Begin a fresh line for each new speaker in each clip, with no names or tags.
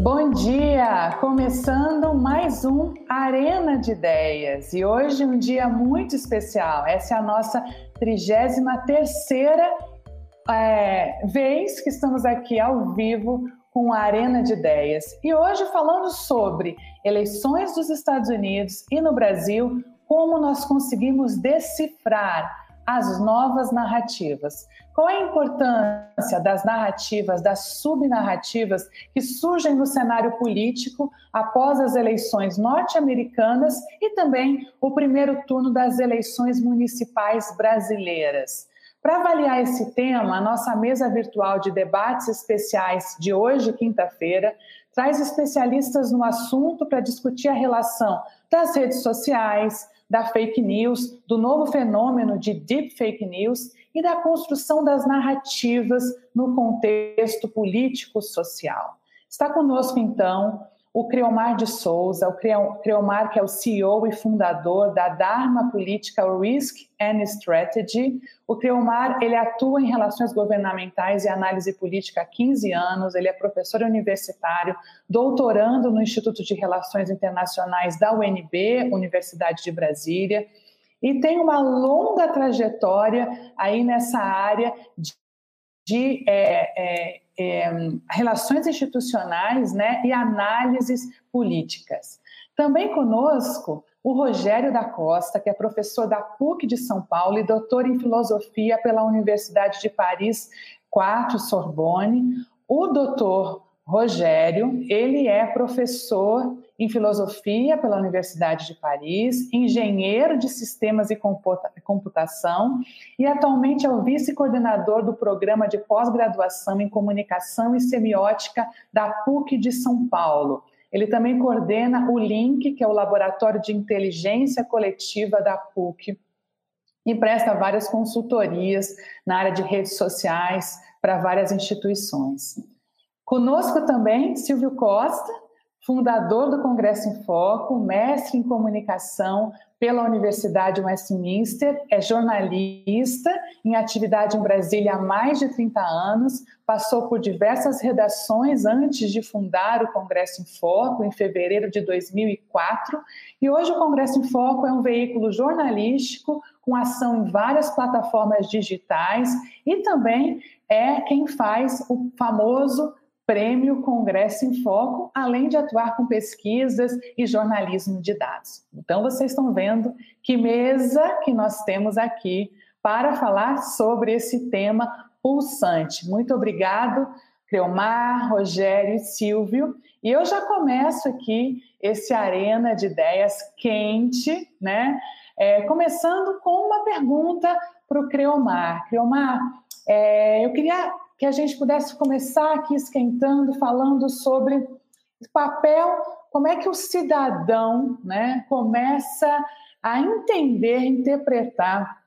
Bom dia! Começando mais um Arena de Ideias e hoje um dia muito especial. Essa é a nossa 33 terceira é, vez que estamos aqui ao vivo com a Arena de Ideias e hoje falando sobre eleições dos Estados Unidos e no Brasil, como nós conseguimos decifrar as novas narrativas. Qual é a importância das narrativas, das subnarrativas que surgem no cenário político após as eleições norte-americanas e também o primeiro turno das eleições municipais brasileiras? Para avaliar esse tema, a nossa mesa virtual de debates especiais de hoje, quinta-feira, traz especialistas no assunto para discutir a relação das redes sociais, da fake news, do novo fenômeno de deep fake news e da construção das narrativas no contexto político-social. Está conosco, então, o Creomar de Souza, o Creomar que é o CEO e fundador da Dharma Political Risk and Strategy. O Creomar, ele atua em relações governamentais e análise política há 15 anos, ele é professor universitário, doutorando no Instituto de Relações Internacionais da UNB, Universidade de Brasília, e tem uma longa trajetória aí nessa área de, de é, é, é, relações institucionais né, e análises políticas. Também conosco o Rogério da Costa, que é professor da PUC de São Paulo e doutor em filosofia pela Universidade de Paris 4 Sorbonne. O doutor Rogério, ele é professor em filosofia pela Universidade de Paris, engenheiro de sistemas e computação e atualmente é o vice-coordenador do programa de pós-graduação em comunicação e semiótica da PUC de São Paulo. Ele também coordena o LINC, que é o Laboratório de Inteligência Coletiva da PUC, e presta várias consultorias na área de redes sociais para várias instituições. Conosco também Silvio Costa, fundador do Congresso em Foco, mestre em comunicação pela Universidade Westminster, é jornalista em atividade em Brasília há mais de 30 anos, passou por diversas redações antes de fundar o Congresso em Foco, em fevereiro de 2004, e hoje o Congresso em Foco é um veículo jornalístico com ação em várias plataformas digitais e também é quem faz o famoso Prêmio Congresso em Foco, além de atuar com pesquisas e jornalismo de dados. Então, vocês estão vendo que mesa que nós temos aqui para falar sobre esse tema pulsante. Muito obrigado, Creomar, Rogério e Silvio. E eu já começo aqui esse arena de ideias quente, né? É, começando com uma pergunta para o Creomar. Creomar, é, eu queria que a gente pudesse começar aqui esquentando, falando sobre papel, como é que o cidadão né, começa a entender, interpretar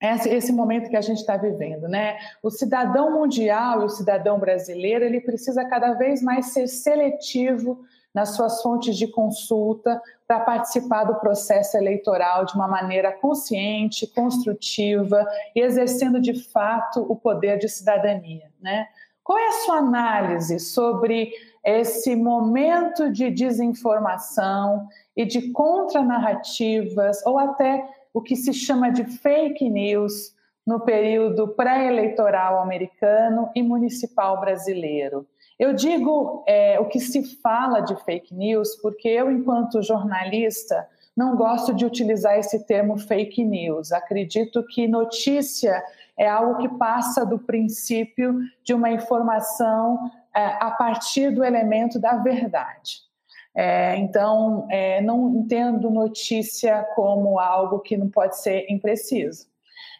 esse momento que a gente está vivendo, né? O cidadão mundial e o cidadão brasileiro, ele precisa cada vez mais ser seletivo nas suas fontes de consulta para participar do processo eleitoral de uma maneira consciente, construtiva e exercendo de fato o poder de cidadania. Né? Qual é a sua análise sobre esse momento de desinformação e de contranarrativas, ou até o que se chama de fake news no período pré-eleitoral americano e municipal brasileiro? Eu digo é, o que se fala de fake news porque eu, enquanto jornalista, não gosto de utilizar esse termo fake news. Acredito que notícia é algo que passa do princípio de uma informação é, a partir do elemento da verdade. É, então, é, não entendo notícia como algo que não pode ser impreciso.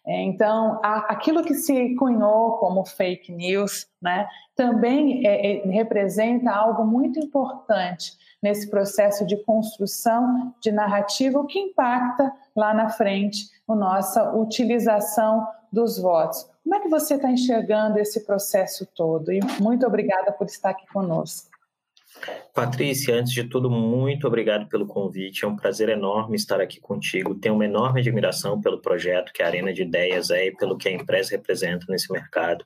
É, então, aquilo que se cunhou como fake news, né, também é, é, representa algo muito importante nesse processo de construção de narrativa, o que impacta lá na frente a nossa utilização dos votos. Como é que você está enxergando esse processo todo? E muito obrigada por estar aqui conosco.
Patrícia, antes de tudo, muito obrigado pelo convite. É um prazer enorme estar aqui contigo. Tenho uma enorme admiração pelo projeto que a Arena de Ideias é e pelo que a empresa representa nesse mercado.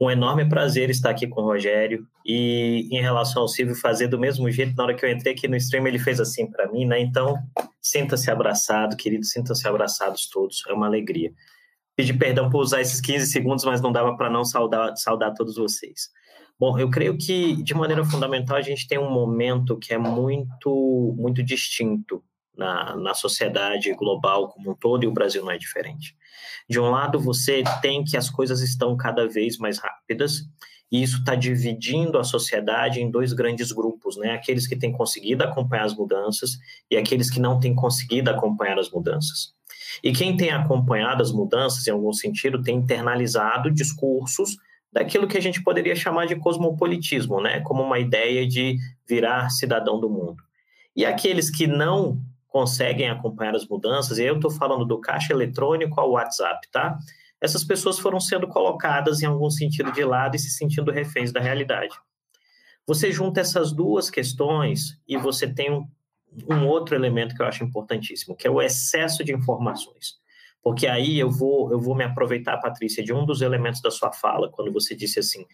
Um enorme prazer estar aqui com o Rogério e, em relação ao Silvio, fazer do mesmo jeito. Na hora que eu entrei aqui no stream, ele fez assim para mim, né? Então, sinta-se abraçado, querido, sinta-se abraçados todos. É uma alegria. Pedi perdão por usar esses 15 segundos, mas não dava para não saudar, saudar todos vocês. Bom, eu creio que, de maneira fundamental, a gente tem um momento que é muito, muito distinto na, na sociedade global como um todo, e o Brasil não é diferente. De um lado, você tem que as coisas estão cada vez mais rápidas, e isso está dividindo a sociedade em dois grandes grupos, né? Aqueles que têm conseguido acompanhar as mudanças e aqueles que não têm conseguido acompanhar as mudanças. E quem tem acompanhado as mudanças, em algum sentido, tem internalizado discursos daquilo que a gente poderia chamar de cosmopolitismo, né? como uma ideia de virar cidadão do mundo. E aqueles que não conseguem acompanhar as mudanças, e eu estou falando do caixa eletrônico ao WhatsApp, tá? Essas pessoas foram sendo colocadas em algum sentido de lado e se sentindo reféns da realidade. Você junta essas duas questões e você tem um, um outro elemento que eu acho importantíssimo, que é o excesso de informações. Porque aí eu vou, eu vou me aproveitar, Patrícia, de um dos elementos da sua fala, quando você disse assim: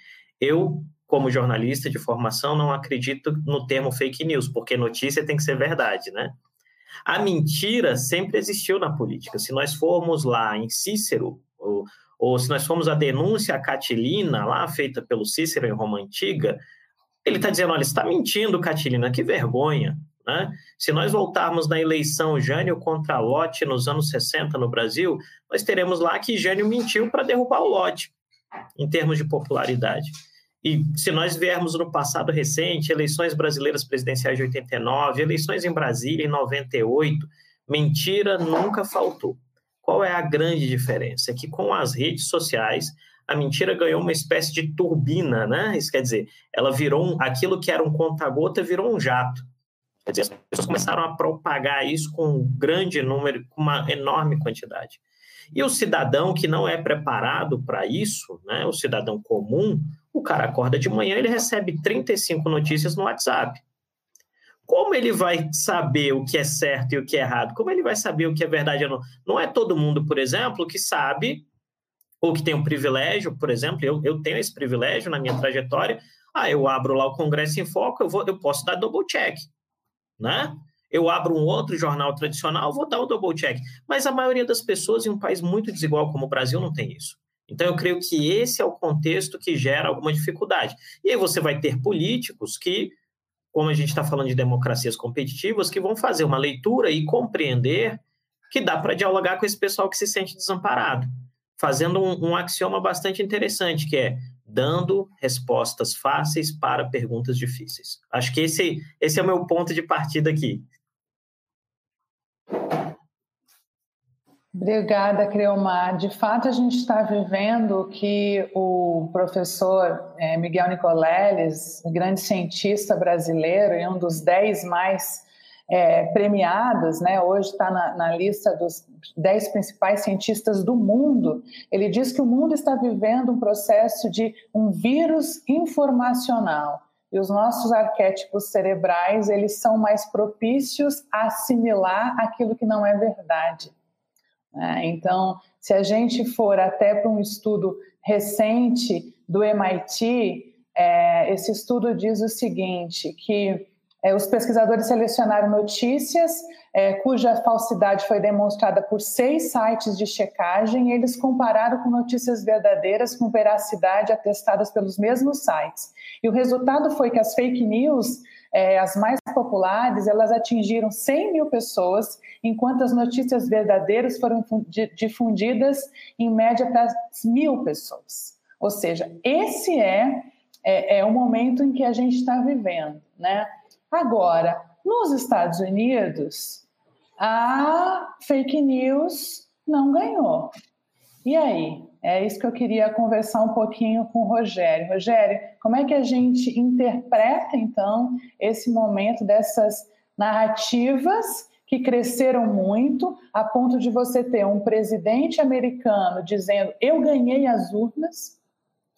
eu, como jornalista de formação, não acredito no termo fake news, porque notícia tem que ser verdade, né? A mentira sempre existiu na política. Se nós formos lá em Cícero, ou, ou se nós formos a denúncia Catilina, lá feita pelo Cícero em Roma Antiga, ele está dizendo: olha, está mentindo, Catilina, que vergonha. Né? Se nós voltarmos na eleição Jânio contra Lote nos anos 60 no Brasil, nós teremos lá que Jânio mentiu para derrubar o Lote, em termos de popularidade. E se nós viermos no passado recente, eleições brasileiras presidenciais de 89, eleições em Brasília em 98, mentira nunca faltou. Qual é a grande diferença? É que com as redes sociais, a mentira ganhou uma espécie de turbina, né? Isso quer dizer, ela virou um, aquilo que era um conta-gota virou um jato. Quer dizer, as pessoas começaram a propagar isso com um grande número, com uma enorme quantidade. E o cidadão que não é preparado para isso, né, o cidadão comum, o cara acorda de manhã, ele recebe 35 notícias no WhatsApp. Como ele vai saber o que é certo e o que é errado? Como ele vai saber o que é verdade ou não? Não é todo mundo, por exemplo, que sabe ou que tem um privilégio, por exemplo, eu, eu tenho esse privilégio na minha trajetória. Ah, eu abro lá o Congresso em Foco, eu, vou, eu posso dar double check né? Eu abro um outro jornal tradicional, vou dar o double check. Mas a maioria das pessoas em um país muito desigual como o Brasil não tem isso. Então, eu creio que esse é o contexto que gera alguma dificuldade. E aí você vai ter políticos que, como a gente está falando de democracias competitivas, que vão fazer uma leitura e compreender que dá para dialogar com esse pessoal que se sente desamparado, fazendo um, um axioma bastante interessante, que é dando respostas fáceis para perguntas difíceis. Acho que esse, esse é o meu ponto de partida aqui.
Obrigada, Creomar. De fato, a gente está vivendo que o professor é, Miguel Nicoleles, grande cientista brasileiro e um dos dez mais é, premiados, né? hoje está na, na, lista dos dez principais cientistas do mundo. Ele diz que o mundo está vivendo um processo de um vírus informacional e os nossos arquétipos cerebrais eles são mais propícios a assimilar aquilo que não é verdade. Né? Então, se a gente for até para um estudo recente do MIT, é, esse estudo diz o seguinte, que é, os pesquisadores selecionaram notícias é, cuja falsidade foi demonstrada por seis sites de checagem e eles compararam com notícias verdadeiras com veracidade atestadas pelos mesmos sites. E o resultado foi que as fake news, é, as mais populares, elas atingiram 100 mil pessoas, enquanto as notícias verdadeiras foram difundidas em média para mil pessoas. Ou seja, esse é, é, é o momento em que a gente está vivendo, né? Agora, nos Estados Unidos, a fake news não ganhou. E aí? É isso que eu queria conversar um pouquinho com o Rogério. Rogério, como é que a gente interpreta, então, esse momento dessas narrativas que cresceram muito, a ponto de você ter um presidente americano dizendo: Eu ganhei as urnas,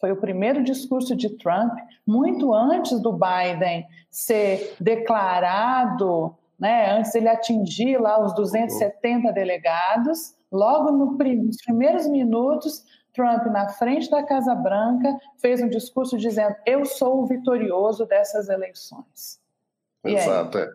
foi o primeiro discurso de Trump, muito antes do Biden ser declarado, né, antes ele atingir lá os 270 delegados, logo no, nos primeiros minutos, Trump, na frente da Casa Branca, fez um discurso dizendo: Eu sou o vitorioso dessas eleições.
Exato. É,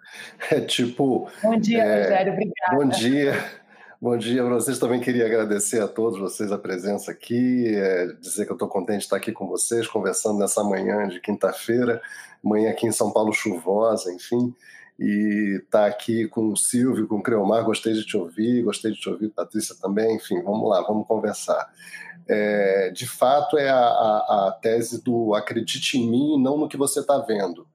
é, tipo.
Bom dia, é, Rogério, obrigada.
Bom dia. Bom dia para vocês. Também queria agradecer a todos vocês a presença aqui, é, dizer que eu estou contente de estar aqui com vocês, conversando nessa manhã de quinta-feira, manhã aqui em São Paulo chuvosa, enfim, e estar tá aqui com o Silvio, com o Creomar. Gostei de te ouvir, gostei de te ouvir, Patrícia também. Enfim, vamos lá, vamos conversar. É, de fato, é a, a, a tese do acredite em mim não no que você está vendo.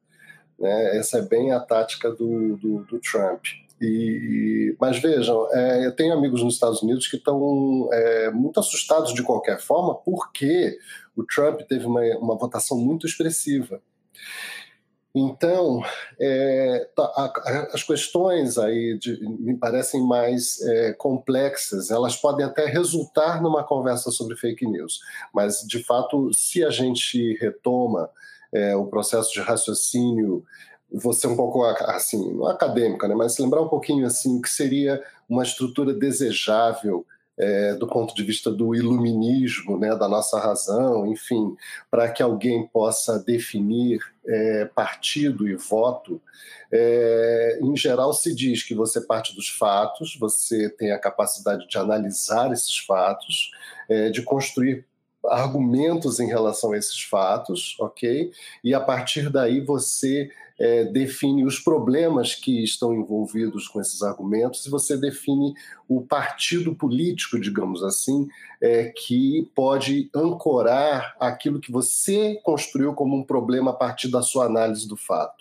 Né? Essa é bem a tática do, do, do Trump. E, mas vejam, é, eu tenho amigos nos Estados Unidos que estão é, muito assustados de qualquer forma, porque o Trump teve uma, uma votação muito expressiva. Então, é, tá, as questões aí de, me parecem mais é, complexas. Elas podem até resultar numa conversa sobre fake news, mas de fato, se a gente retoma é, o processo de raciocínio você um pouco assim, não acadêmica, né, mas lembrar um pouquinho assim o que seria uma estrutura desejável é, do ponto de vista do iluminismo, né, da nossa razão, enfim, para que alguém possa definir é, partido e voto, é, em geral se diz que você parte dos fatos, você tem a capacidade de analisar esses fatos, é, de construir argumentos em relação a esses fatos, ok? E a partir daí você é, define os problemas que estão envolvidos com esses argumentos e você define o partido político, digamos assim, é, que pode ancorar aquilo que você construiu como um problema a partir da sua análise do fato.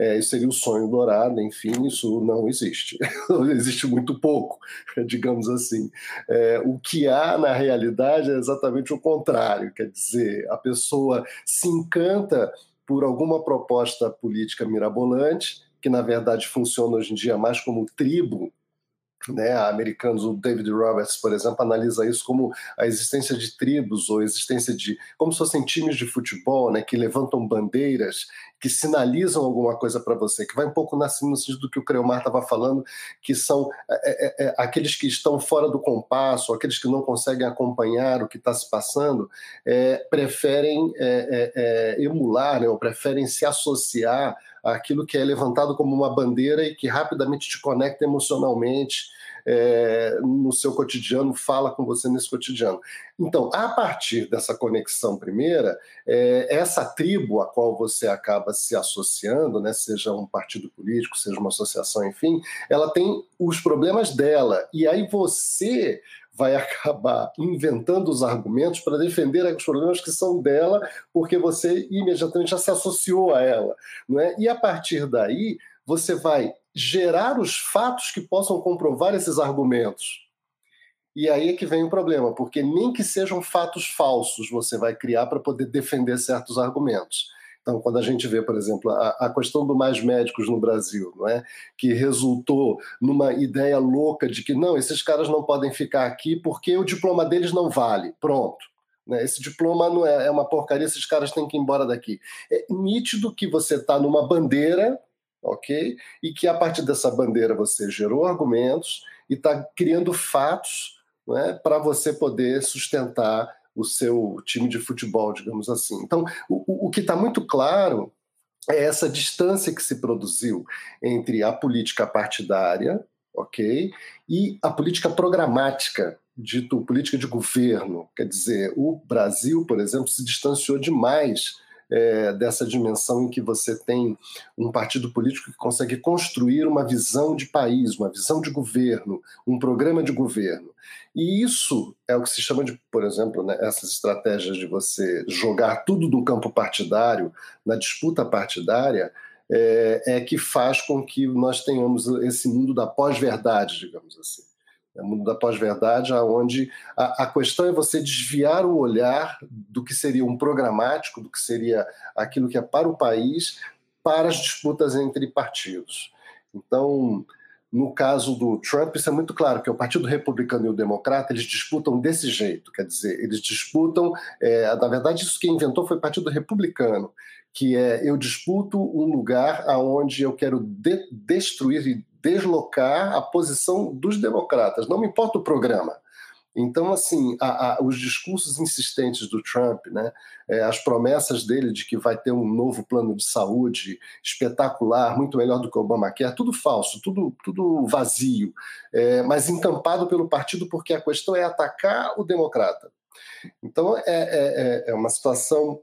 É, isso seria o sonho dourado, enfim, isso não existe. existe muito pouco, digamos assim. É, o que há na realidade é exatamente o contrário, quer dizer, a pessoa se encanta por alguma proposta política mirabolante, que na verdade funciona hoje em dia mais como tribo né, americanos, o David Roberts, por exemplo, analisa isso como a existência de tribos ou a existência de como se fossem times de futebol, né, que levantam bandeiras, que sinalizam alguma coisa para você, que vai um pouco no sentido do que o Creomar estava falando, que são é, é, é, aqueles que estão fora do compasso, aqueles que não conseguem acompanhar o que está se passando, é, preferem é, é, emular, né, ou preferem se associar aquilo que é levantado como uma bandeira e que rapidamente te conecta emocionalmente é, no seu cotidiano, fala com você nesse cotidiano. Então, a partir dessa conexão primeira, é, essa tribo a qual você acaba se associando, né, seja um partido político, seja uma associação, enfim, ela tem os problemas dela. E aí você vai acabar inventando os argumentos para defender os problemas que são dela, porque você imediatamente já se associou a ela. Não é? E a partir daí, você vai gerar os fatos que possam comprovar esses argumentos. E aí é que vem o problema, porque nem que sejam fatos falsos você vai criar para poder defender certos argumentos. Então, quando a gente vê, por exemplo, a, a, questão do mais médicos no Brasil, não é? que resultou numa ideia louca de que não, esses caras não podem ficar aqui porque o diploma deles não vale. Pronto. Né? Esse diploma não é, é uma porcaria, esses caras têm que ir embora daqui. É nítido que você está numa bandeira, ok? E que a partir dessa bandeira você gerou argumentos e está criando fatos é? para você poder sustentar o seu time de futebol, digamos assim. Então, o, o que está muito claro é essa distância que se produziu entre a política partidária, ok, e a política programática, dito política de governo. Quer dizer, o Brasil, por exemplo, se distanciou demais é, dessa dimensão em que você tem um partido político que consegue construir uma visão de país, uma visão de governo, um programa de governo. E isso é o que se chama de, por exemplo, né, essas estratégias de você jogar tudo no campo partidário, na disputa partidária, é, é que faz com que nós tenhamos esse mundo da pós-verdade, digamos assim. É o mundo da pós-verdade, onde a, a, questão é você desviar o olhar do que seria um programático, do que seria aquilo que é para o país, para as disputas entre partidos. Então, no caso do Trump, isso é muito claro, que o Partido Republicano e o Democrata, eles disputam desse jeito, quer dizer, eles disputam, é, na verdade, isso quem inventou foi o Partido Republicano, que é eu disputo um lugar aonde eu quero de destruir deslocar a posição dos democratas, não me importa o programa. Então, assim, a, a, os discursos insistentes do Trump, né, é, as promessas dele de que vai ter um novo plano de saúde espetacular, muito melhor do que o Obamacare, tudo falso, tudo, tudo vazio, é, mas encampado pelo partido porque a questão é atacar o democrata. Então, é, é, é, é uma situação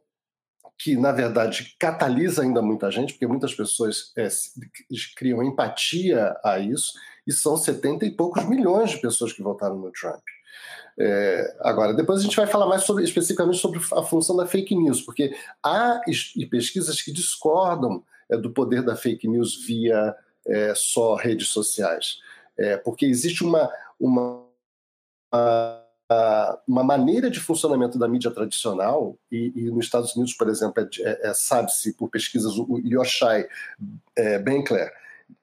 que, na verdade, catalisa ainda muita gente, porque muitas pessoas é, criam empatia a isso, e são 70 e poucos milhões de pessoas que votaram no Trump. É, agora, depois a gente vai falar mais sobre, especificamente sobre a função da fake news, porque há pesquisas que discordam é, do poder da fake news via é, só redes sociais, é, porque existe uma, uma, uma, maneira de funcionamento da mídia tradicional, e, e nos Estados Unidos, por exemplo, é, é, sabe-se por pesquisas, o Yoshai é, Benkler,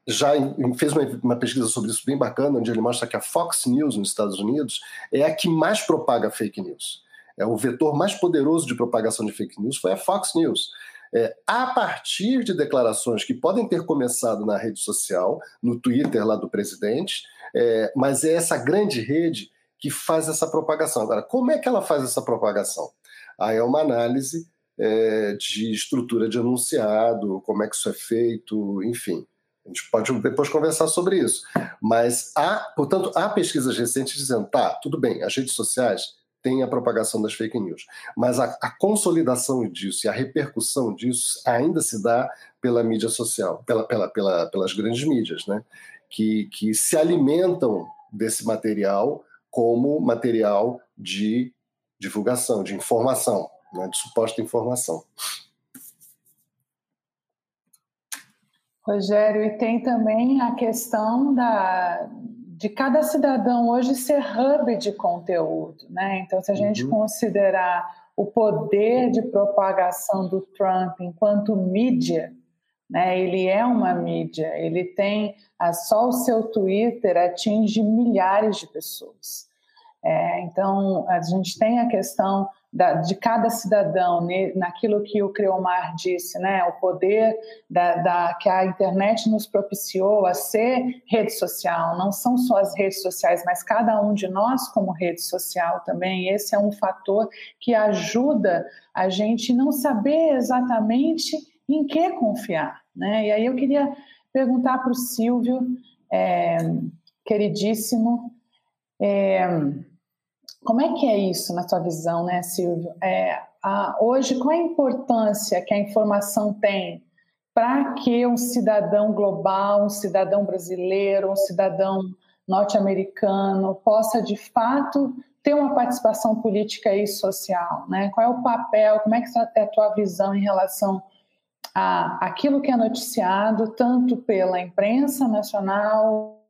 já fez uma, uma, pesquisa sobre isso bem bacana, onde ele mostra que a Fox News nos Estados Unidos é a que mais propaga fake news. É o vetor mais poderoso de propagação de fake news foi a Fox News. É, a partir de declarações que podem ter começado na rede social, no Twitter lá do presidente, é, mas é essa grande rede que faz essa propagação. Agora, como é que ela faz essa propagação? Aí é uma análise é, de estrutura de enunciado, como é que isso é feito, enfim. A gente pode depois conversar sobre isso. Mas há, portanto, há pesquisas recentes dizendo, tá, tudo bem, as redes sociais têm a propagação das fake news, mas a, a consolidação disso e a repercussão disso ainda se dá pela mídia social, pela, pela, pela, pelas grandes mídias, né? Que, que se alimentam desse material como material de divulgação, de informação, né? de suposta informação.
Rogério, e tem também a questão da, de cada cidadão hoje ser hub de conteúdo, né? Então, se a gente uhum. considerar o poder de propagação do Trump enquanto mídia, né? Ele é uma mídia, ele tem só o seu Twitter atinge milhares de pessoas. É, então, a gente tem a questão da, de cada cidadão, naquilo que o Creomar disse, né, o poder da, da, que a internet nos propiciou a ser rede social. Não são só as redes sociais, mas cada um de nós como rede social também. Esse é um fator que ajuda a gente não saber exatamente em que confiar. Né? E aí eu queria perguntar para o Silvio, é, queridíssimo, é, como é que é isso na sua visão, né, Silvio? É, a, hoje, qual a importância que a informação tem para que um cidadão global, um cidadão brasileiro, um cidadão norte-americano possa, de fato, ter uma participação política e social? Né? Qual é o papel, como é que é a tua visão em relação a aquilo que é noticiado, tanto pela imprensa nacional,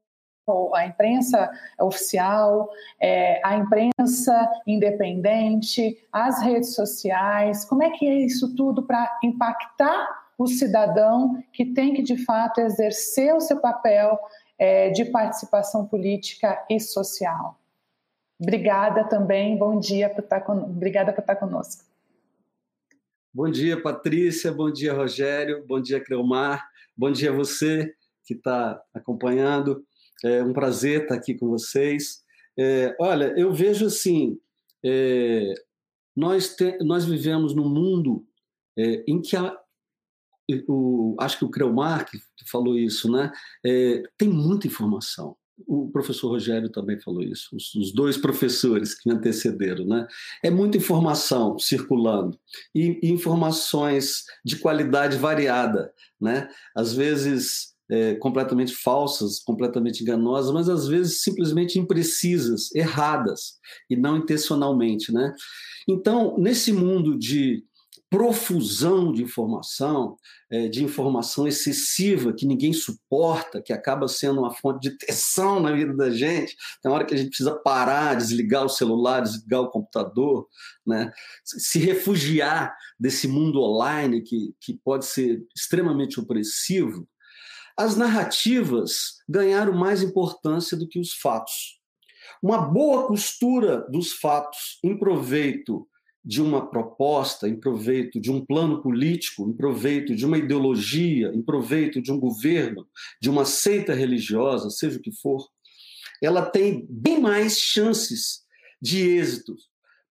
a imprensa oficial, é, a imprensa independente, as redes sociais, como é que é isso tudo para impactar o cidadão que tem que, de fato, exercer o seu papel é, de participação política e social? Obrigada também, bom dia, por estar con... obrigada por estar conosco.
Bom dia, Patrícia, bom dia, Rogério, bom dia, Creomar, bom dia a você que está acompanhando. É um prazer estar aqui com vocês. É, olha, eu vejo assim, é, nós, te, nós vivemos num mundo é, em que a, o, acho que o Creomar que falou isso, né? É, tem muita informação. O professor Rogério também falou isso, os, dois professores que me antecederam, né? É muita informação circulando e informações de qualidade variada, né? Às vezes é, completamente falsas, completamente enganosas, mas às vezes simplesmente imprecisas, erradas e não intencionalmente, né? Então, nesse mundo de profusão de informação, é, de informação excessiva que ninguém suporta, que acaba sendo uma fonte de tensão na vida da gente. Tem hora que a gente precisa parar, desligar o celular, desligar o computador, né? se refugiar desse mundo online que, que pode ser extremamente opressivo as narrativas ganharam mais importância do que os fatos. Uma boa costura dos fatos em proveito de uma proposta, em proveito de um plano político, em proveito de uma ideologia, em proveito de um governo, de uma seita religiosa, seja o que for, ela tem bem mais chances de êxito,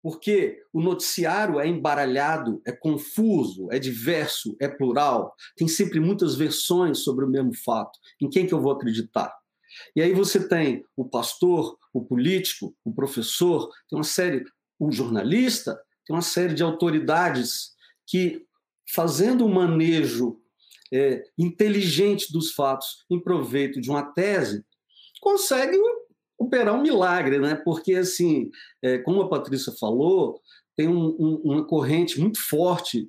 porque o noticiário é embaralhado, é confuso, é diverso, é plural, tem sempre muitas versões sobre o mesmo fato. Em quem que eu vou acreditar? E aí você tem o pastor, o político, o professor, tem uma série, o jornalista, tem uma série de autoridades que, fazendo um manejo é, inteligente dos fatos em proveito de uma tese, conseguem operar um milagre, né? Porque, assim, é, como a Patrícia falou, tem um, um, uma corrente muito forte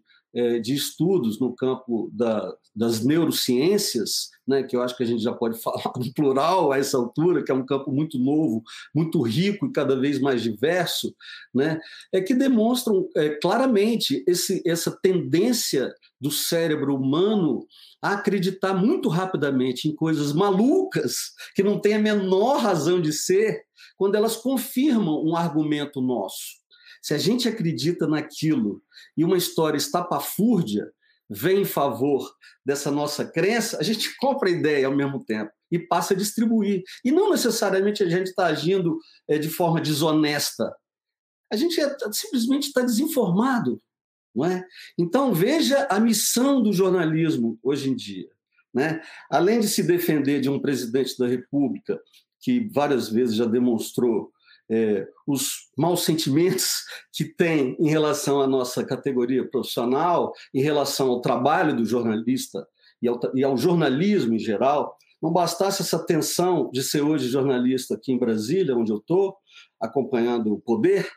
de estudos no campo da, das neurociências, né, que eu acho que a gente já pode falar no plural a essa altura, que é um campo muito novo, muito rico e cada vez mais diverso, né, é que demonstram é, claramente esse, essa tendência do cérebro humano a acreditar muito rapidamente em coisas malucas, que não têm a menor razão de ser, quando elas confirmam um argumento nosso. Se a gente acredita naquilo e uma história estapafúrdia vem em favor dessa nossa crença, a gente compra a ideia ao mesmo tempo e passa a distribuir. E não necessariamente a gente está agindo é, de forma desonesta. A gente é, simplesmente está desinformado. Não é? Então, veja a missão do jornalismo hoje em dia. Né? Além de se defender de um presidente da República que várias vezes já demonstrou é, os maus sentimentos que tem em relação à nossa categoria profissional, em relação ao trabalho do jornalista e ao, e ao jornalismo em geral, não bastasse essa tensão de ser hoje jornalista aqui em Brasília, onde eu estou, acompanhando o poder,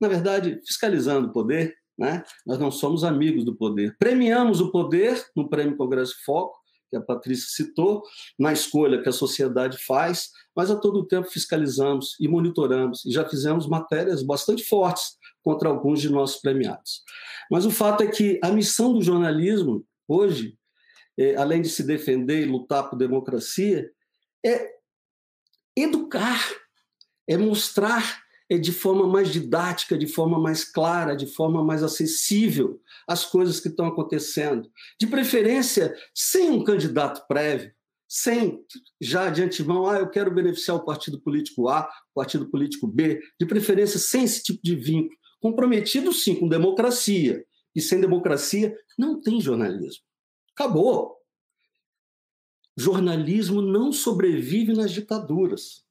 na verdade, fiscalizando o poder, né? nós não somos amigos do poder. Premiamos o poder no Prêmio Congresso Foco, que a Patrícia citou, na escolha que a sociedade faz, mas a todo tempo fiscalizamos e monitoramos, e já fizemos matérias bastante fortes contra alguns de nossos premiados. Mas o fato é que a missão do jornalismo, hoje, é, além de se defender e lutar por democracia, é educar, é mostrar de forma mais didática, de forma mais clara, de forma mais acessível as coisas que estão acontecendo. De preferência, sem um candidato prévio, sem já de antemão, ah, eu quero beneficiar o partido político A, o partido político B, de preferência sem esse tipo de vínculo. Comprometido, sim, com democracia. E sem democracia, não tem jornalismo. Acabou. Jornalismo não sobrevive nas ditaduras.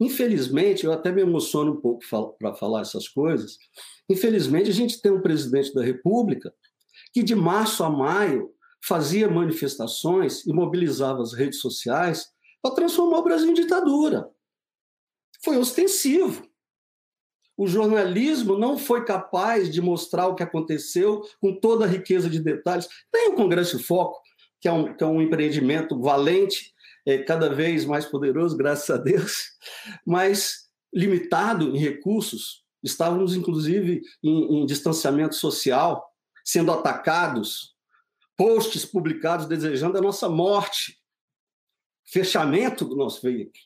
Infelizmente, eu até me emociono um pouco para falar essas coisas. Infelizmente, a gente tem um presidente da República que, de março a maio, fazia manifestações e mobilizava as redes sociais para transformar o Brasil em ditadura. Foi ostensivo. O jornalismo não foi capaz de mostrar o que aconteceu com toda a riqueza de detalhes. Tem o Congresso Foco, que é um, que é um empreendimento valente, é, cada vez mais poderoso, graças a Deus, mas limitado em recursos. Estávamos, inclusive, em, em distanciamento social, sendo atacados, posts publicados desejando a nossa morte, fechamento do nosso veículo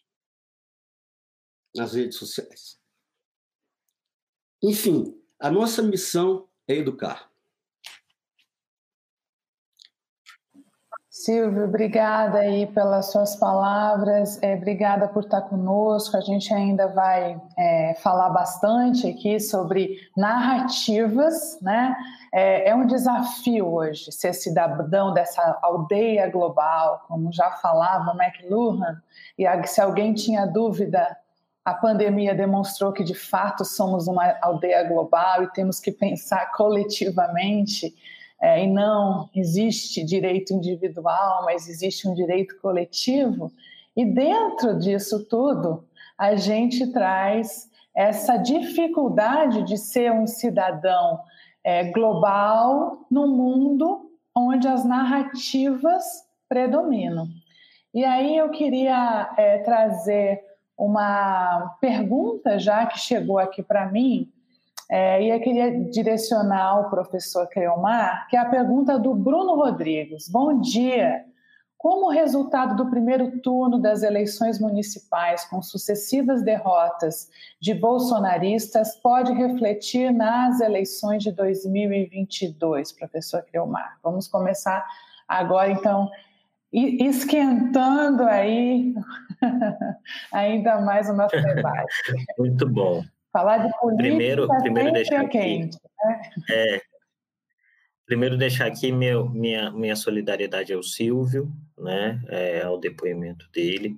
nas redes sociais. Enfim, a nossa missão é educar.
Silvio, obrigada aí pelas suas palavras, é, obrigada por estar conosco. A gente ainda vai é, falar bastante aqui sobre narrativas, né? É, é, um desafio hoje ser cidadão dessa aldeia global, como já falava McLuhan, e se alguém tinha dúvida, a pandemia demonstrou que de fato somos uma aldeia global e temos que pensar coletivamente é, e não existe direito individual, mas existe um direito coletivo. E dentro disso tudo, a gente traz essa dificuldade de ser um cidadão é, global no mundo onde as narrativas predominam. E aí eu queria é, trazer uma pergunta já que chegou aqui para mim é, e eu queria direcionar ao professor Creomar, que é a pergunta do Bruno Rodrigues. Bom dia! como o resultado do primeiro turno das eleições municipais, com sucessivas derrotas de bolsonaristas, pode refletir nas eleições de 2022, professor Creomar? Vamos começar agora, então, esquentando aí ainda mais o nosso debate.
Muito bom.
Falar de política
primeiro, primeiro deixar
é quente. Né?
É, primeiro deixar aqui meu, minha, minha solidariedade ao Silvio, né, é, ao depoimento dele.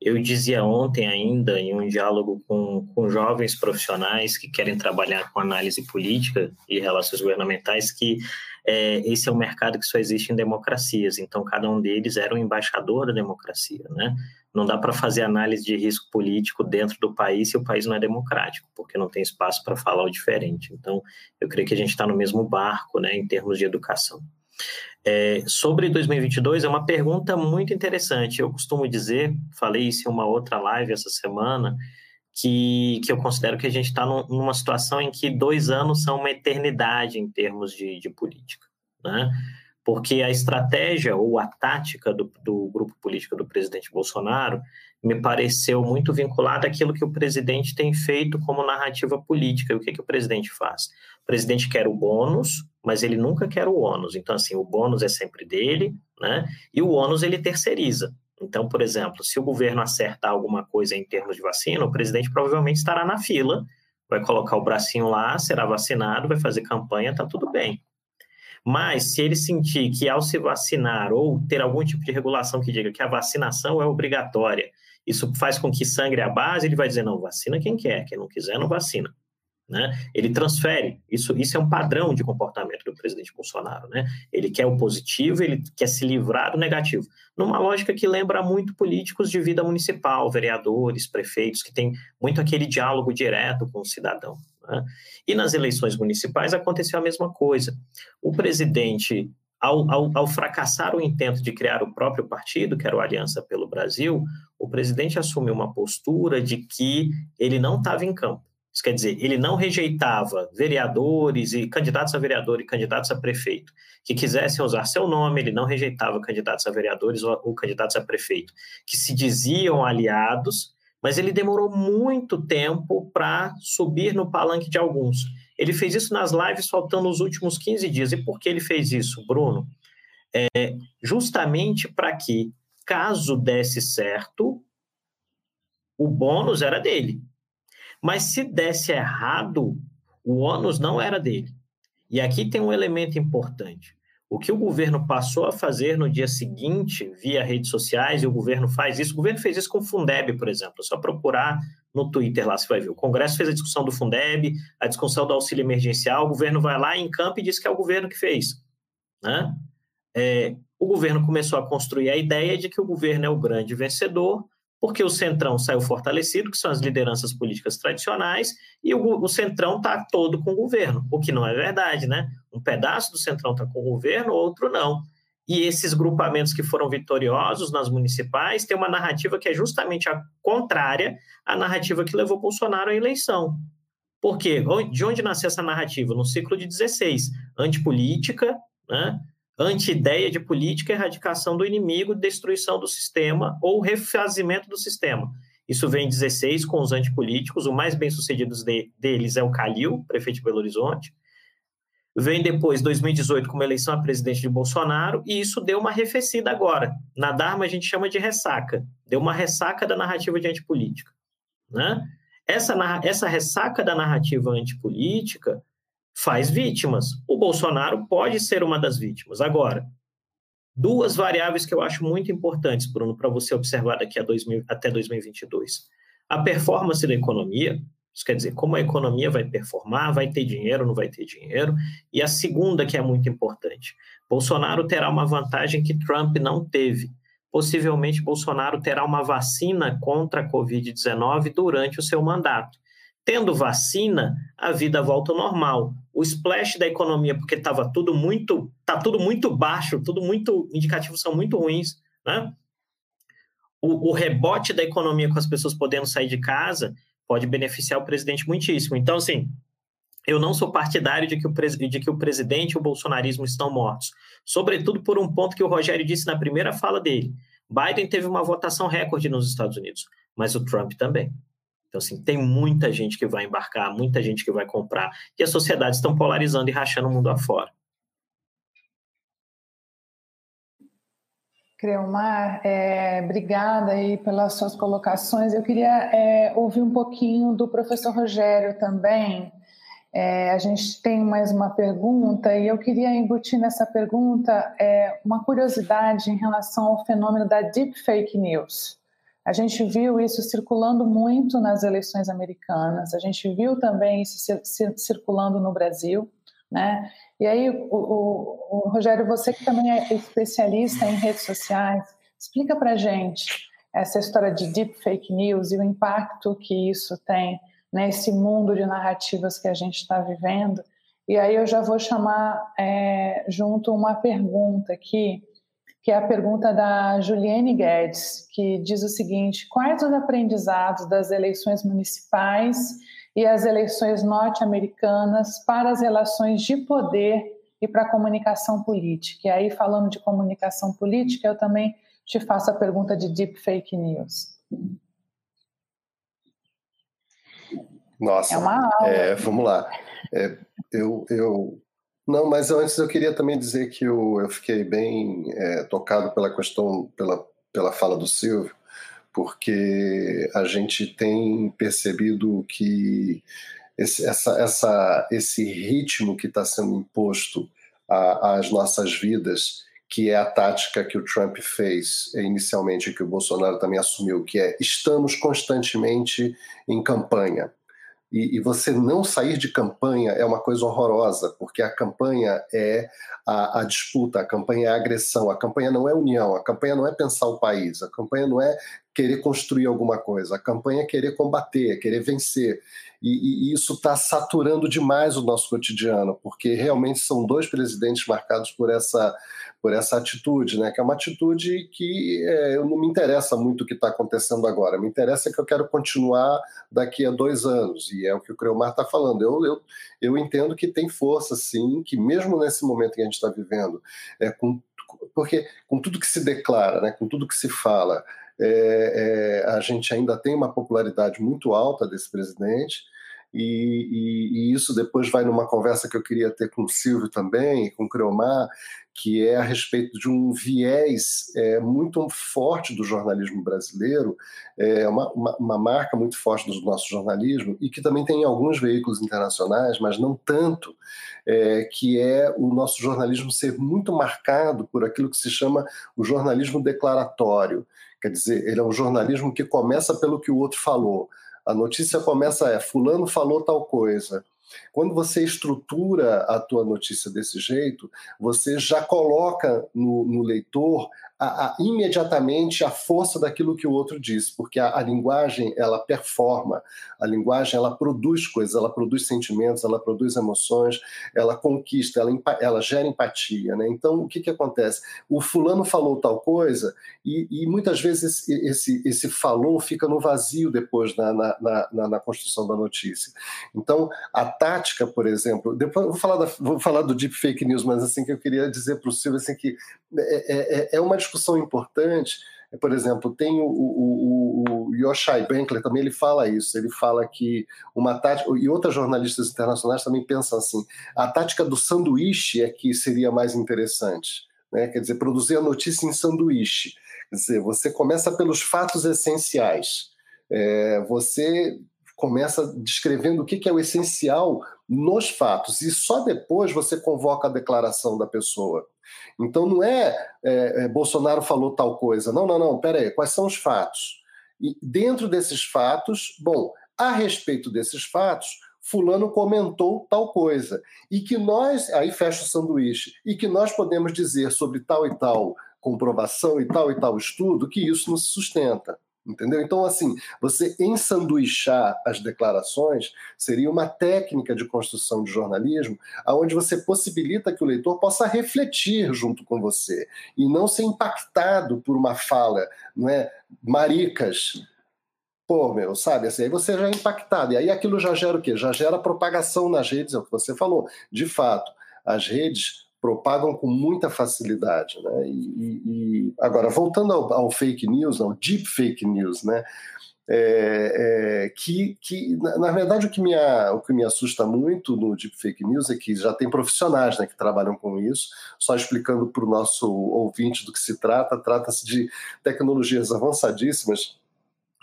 Eu dizia ontem ainda, em um diálogo com, com jovens profissionais que querem trabalhar com análise política e relações governamentais, que é, esse é um mercado que só existe em democracias, então cada um deles era um embaixador da democracia, né? Não dá para fazer análise de risco político dentro do país se o país não é democrático, porque não tem espaço para falar o diferente. Então, eu creio que a gente está no mesmo barco, né, em termos de educação. É, sobre 2022 é uma pergunta muito interessante. Eu costumo dizer, falei isso em uma outra live essa semana, que, que eu considero que a gente está num, numa situação em que dois anos são uma eternidade em termos de, de política, né? Porque a estratégia ou a tática do, do grupo político do presidente Bolsonaro me pareceu muito vinculada àquilo que o presidente tem feito como narrativa política. E o que, que o presidente faz? O presidente quer o bônus, mas ele nunca quer o ônus. Então, assim, o bônus é sempre dele, né? E o ônus ele terceiriza. Então, por exemplo, se o governo acertar alguma coisa em termos de vacina, o presidente provavelmente estará na fila, vai colocar o bracinho lá, será vacinado, vai fazer campanha, tá tudo bem. Mas se ele sentir que ao se vacinar ou ter algum tipo de regulação que diga que a vacinação é obrigatória, isso faz com que sangre a base, ele vai dizer não, vacina quem quer, quem não quiser não vacina. Né? Ele transfere, isso, isso é um padrão de comportamento do presidente Bolsonaro. Né? Ele quer o positivo, ele quer se livrar do negativo. Numa lógica que lembra muito políticos de vida municipal, vereadores, prefeitos, que tem muito aquele diálogo direto com o cidadão. Né? E nas eleições municipais aconteceu a mesma coisa. O presidente, ao, ao, ao fracassar o intento de criar o próprio partido, que era o Aliança pelo Brasil, o presidente assumiu uma postura de que ele não estava em campo isso quer dizer, ele não rejeitava vereadores e candidatos a vereador e candidatos a prefeito que quisessem usar seu nome, ele não rejeitava candidatos a vereadores ou, ou candidatos a prefeito que se diziam aliados, mas ele demorou muito tempo para subir no palanque de alguns. Ele fez isso nas lives faltando os últimos 15 dias. E por que ele fez isso, Bruno? É justamente para que, caso desse certo, o bônus era dele. Mas se desse errado, o ônus não era dele. E aqui tem um elemento importante. O que o governo passou a fazer no dia seguinte, via redes sociais, e o governo faz isso, o governo fez isso com o Fundeb, por exemplo, é só procurar no Twitter lá, você vai ver. O Congresso fez a discussão do Fundeb, a discussão do auxílio emergencial, o governo vai lá em campo e diz que é o governo que fez. Né? É, o governo começou a construir a ideia de que o governo é o grande vencedor, porque o Centrão saiu fortalecido, que são as lideranças políticas tradicionais, e o, o Centrão está todo com o governo, o que não é verdade, né? Um pedaço do Centrão está com o governo, outro não. E esses grupamentos que foram vitoriosos nas municipais têm uma narrativa que é justamente a contrária à narrativa que levou Bolsonaro à eleição. Por quê? De onde nasceu essa narrativa? No ciclo de 16, antipolítica, né? Anti-ideia de política, erradicação do inimigo, destruição do sistema ou refazimento do sistema. Isso vem em 16 com os antipolíticos, o mais bem sucedido de, deles é o Calil, prefeito de Belo Horizonte. Vem depois, 2018, com uma eleição a presidente de Bolsonaro, e isso deu uma arrefecida agora. Na Dharma a gente chama de ressaca. Deu uma ressaca da narrativa de antipolítica. Né? Essa, essa ressaca da narrativa antipolítica faz vítimas. O Bolsonaro pode ser uma das vítimas. Agora, duas variáveis que eu acho muito importantes, Bruno, para você observar daqui a 2000, até 2022. A performance da economia, isso quer dizer, como a economia vai performar, vai ter dinheiro, não vai ter dinheiro. E a segunda, que é muito importante, Bolsonaro terá uma vantagem que Trump não teve. Possivelmente, Bolsonaro terá uma vacina contra a Covid-19 durante o seu mandato. Tendo vacina, a vida volta ao normal. O splash da economia, porque estava tudo muito, tá tudo muito baixo, tudo muito indicativos são muito ruins, né? O, o rebote da economia com as pessoas podendo sair de casa pode beneficiar o presidente muitíssimo. Então, assim, eu não sou partidário de que, o, de que o presidente e o bolsonarismo estão mortos, sobretudo por um ponto que o Rogério disse na primeira fala dele. Biden teve uma votação recorde nos Estados Unidos, mas o Trump também. Então, assim, tem muita gente que vai embarcar, muita gente que vai comprar, e as sociedades estão polarizando e rachando o mundo afora.
Creomar, é, obrigada aí pelas suas colocações. Eu queria é, ouvir um pouquinho do professor Rogério também. É, a gente tem mais uma pergunta e eu queria embutir nessa pergunta é, uma curiosidade em relação ao fenômeno da deep fake news. A gente viu isso circulando muito nas eleições americanas, a gente viu também isso circulando no Brasil. Né? E aí, o, o, o Rogério, você que também é especialista em redes sociais, explica para gente essa história de deep fake news e o impacto que isso tem nesse mundo de narrativas que a gente está vivendo. E aí eu já vou chamar é, junto uma pergunta aqui, que é a pergunta da Juliane Guedes, que diz o seguinte: quais os aprendizados das eleições municipais e as eleições norte-americanas para as relações de poder e para a comunicação política. E aí, falando de comunicação política, eu também te faço a pergunta de deep fake news.
Nossa, é uma aula. É, vamos lá. É, eu, eu, não, mas antes eu queria também dizer que eu, eu fiquei bem é, tocado pela questão, pela, pela fala do Silvio, porque a gente tem percebido que esse, essa, essa, esse ritmo que está sendo imposto às nossas vidas, que é a tática que o Trump fez inicialmente, que o Bolsonaro também assumiu, que é estamos constantemente em campanha. E, e, você não sair de campanha é uma coisa horrorosa, porque a campanha é a, a, disputa, a campanha é a agressão, a campanha não é união, a campanha não é pensar o país, a campanha não é querer construir alguma coisa, a campanha é querer combater, é querer vencer. E, e isso está saturando demais o nosso cotidiano, porque realmente são dois presidentes marcados por essa por essa atitude, né? Que é uma atitude que é, não me interessa muito o que está acontecendo agora. Me interessa que eu quero continuar daqui a dois anos e é o que o Creomar está falando. Eu, eu, eu entendo que tem força, sim, que mesmo nesse momento que a gente está vivendo, é, com, porque com tudo que se declara, né? Com tudo que se fala, é, é, a gente ainda tem uma popularidade muito alta desse presidente. E, e, e, isso depois vai numa conversa que eu queria ter com o Silvio também, com o Creomar, que é a respeito de um viés é, muito forte do jornalismo brasileiro, é uma, uma, uma, marca muito forte do nosso jornalismo, e que também tem em alguns veículos internacionais, mas não tanto, é, que é o nosso jornalismo ser muito marcado por aquilo que se chama o jornalismo declaratório. Quer dizer, ele é um jornalismo que começa pelo que o outro falou. A notícia começa é fulano falou tal coisa. Quando você estrutura a tua notícia desse jeito, você já coloca no, no leitor a, a, imediatamente a força daquilo que o outro diz, porque a, a, linguagem ela performa, a linguagem ela produz coisas, ela produz sentimentos, ela produz emoções, ela conquista, ela, ela gera empatia, né? Então o que que acontece? O fulano falou tal coisa e, e muitas vezes esse, esse, falou fica no vazio depois na, na, na, na, construção da notícia. Então a tática, por exemplo, depois vou falar da, vou falar do deep fake news, mas assim que eu queria dizer para o Silvio assim que é, é, é uma discussão importante. Por exemplo, tem o, o, o Yoshai Benkler também ele fala isso. Ele fala que uma tática e outras jornalistas internacionais também pensam assim: a tática do sanduíche é que seria mais interessante, né? Quer dizer, produzir a notícia em sanduíche. Quer dizer, você começa pelos fatos essenciais. É, você começa descrevendo o que é o essencial nos fatos e só depois você convoca a declaração da pessoa. Então não é, é, é Bolsonaro falou tal coisa. Não, não, não. Pera aí. Quais são os fatos? E dentro desses fatos, bom, a respeito desses fatos, fulano comentou tal coisa e que nós aí fecha o sanduíche e que nós podemos dizer sobre tal e tal comprovação e tal e tal estudo que isso não se sustenta. Entendeu? Então, assim, você ensanduichar as declarações seria uma técnica de construção de jornalismo onde você possibilita que o leitor possa refletir junto com você e não ser impactado por uma fala, não é? Maricas, pô, meu, sabe? Assim, aí você já é impactado. E aí aquilo já gera o quê? Já gera propagação nas redes, é o que você falou. De fato, as redes propagam com muita facilidade. Né? E, e agora, voltando ao, ao, fake news, ao deep fake news, né? É, é, que, que na, na, verdade o que, me, o que me assusta muito no deep fake news é que já tem profissionais né, que trabalham com isso. Só explicando para o nosso ouvinte do que se trata, trata-se de tecnologias avançadíssimas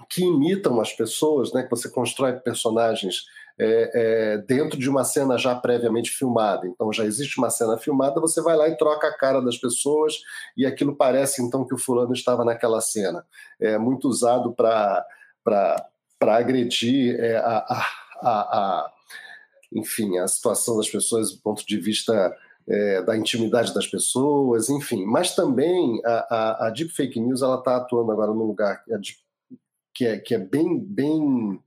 que imitam as pessoas, né, que você constrói personagens é, é, dentro de uma cena já previamente filmada. Então já existe uma cena filmada, você vai lá e troca a cara das pessoas e aquilo parece então que o fulano estava naquela cena. É muito usado para agredir é, a, a, a, enfim, a situação das pessoas do ponto de vista é, da intimidade das pessoas, enfim. Mas também a, a, a Deep Fake News ela está atuando agora num lugar que é, que é bem, bem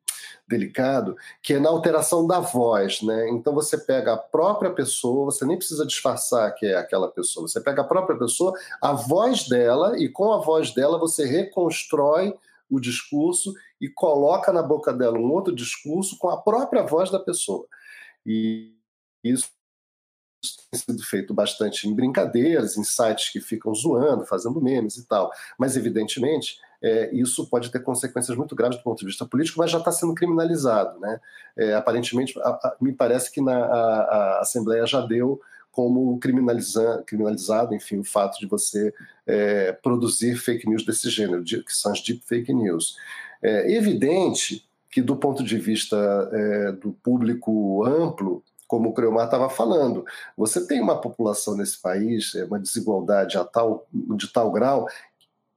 delicado, que é na alteração da voz, né? Então você pega a própria pessoa, você nem precisa disfarçar que é aquela pessoa, você pega a própria pessoa, a voz dela, e com a voz dela você reconstrói o discurso e coloca na boca dela um outro discurso com a própria voz da pessoa. E isso tem sido feito bastante em brincadeiras, em sites que ficam zoando, fazendo memes e tal. Mas, evidentemente, é, isso pode ter consequências muito graves do ponto de vista político, mas já está sendo criminalizado. Né? É, aparentemente, a, a, me parece que na, a, a, Assembleia já deu como criminaliza, criminalizado, enfim, o fato de você é, produzir fake news desse gênero, de, que são as deep fake news. É evidente que, do ponto de vista é, do público amplo, como o Creomar estava falando, você tem uma população nesse país, é, uma desigualdade a tal, de tal grau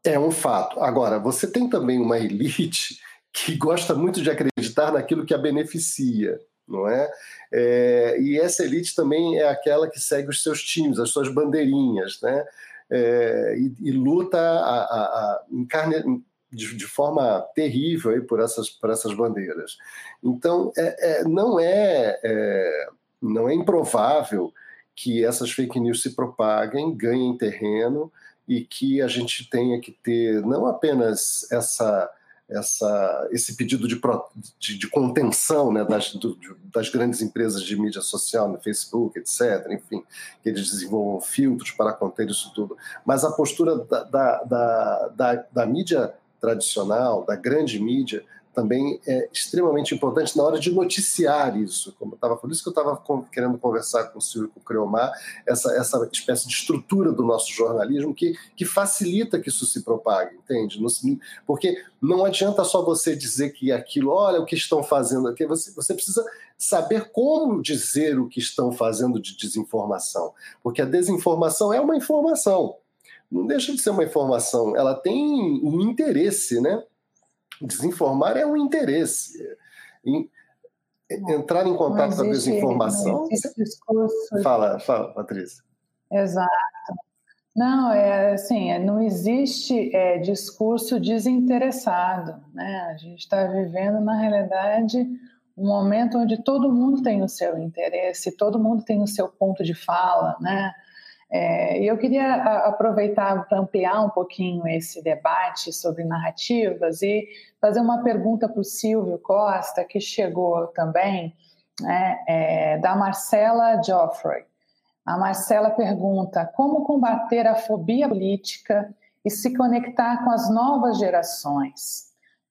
é um fato. Agora, você tem também uma elite que gosta muito de acreditar naquilo que a beneficia, não é? é e essa elite também é aquela que segue os seus times, as suas bandeirinhas, né? É, e, e, luta a, a, a, carne, de, de, forma terrível aí por, essas, por essas bandeiras. Então, é, é não, é, é, não é improvável que essas fake news se propaguem, ganhem terreno, e que a gente tenha que ter não apenas essa, essa, esse pedido de, de, de contenção né, das, do, das grandes empresas de mídia social, no Facebook, etc., enfim, que eles desenvolvam filtros para conter isso tudo, mas a postura da, da, da, da mídia tradicional, da grande mídia, também é extremamente importante na hora de noticiar isso. Como estava por isso que eu estava querendo conversar com o Silvio com o Creomar, essa, essa espécie de estrutura do nosso jornalismo que, que facilita que isso se propague, entende? Porque não adianta só você dizer que aquilo, olha o que estão fazendo aqui, você, você precisa saber como dizer o que estão fazendo de desinformação, porque a desinformação é uma informação. Não deixa de ser uma informação, ela tem um interesse, né? Desinformar é um interesse. Em, entrar em contato com a desinformação. Discurso... Fala, fala, Patrícia.
Exato. Não, é assim, é, não existe é, discurso desinteressado. Né? A gente está vivendo, na realidade, um momento onde todo mundo tem o seu interesse, todo mundo tem o seu ponto de fala, né? É, eu queria aproveitar para ampliar um pouquinho esse debate sobre narrativas e fazer uma pergunta para o Silvio Costa, que chegou também, né, é, da Marcela Joffrey. A Marcela pergunta: como combater a fobia política e se conectar com as novas gerações?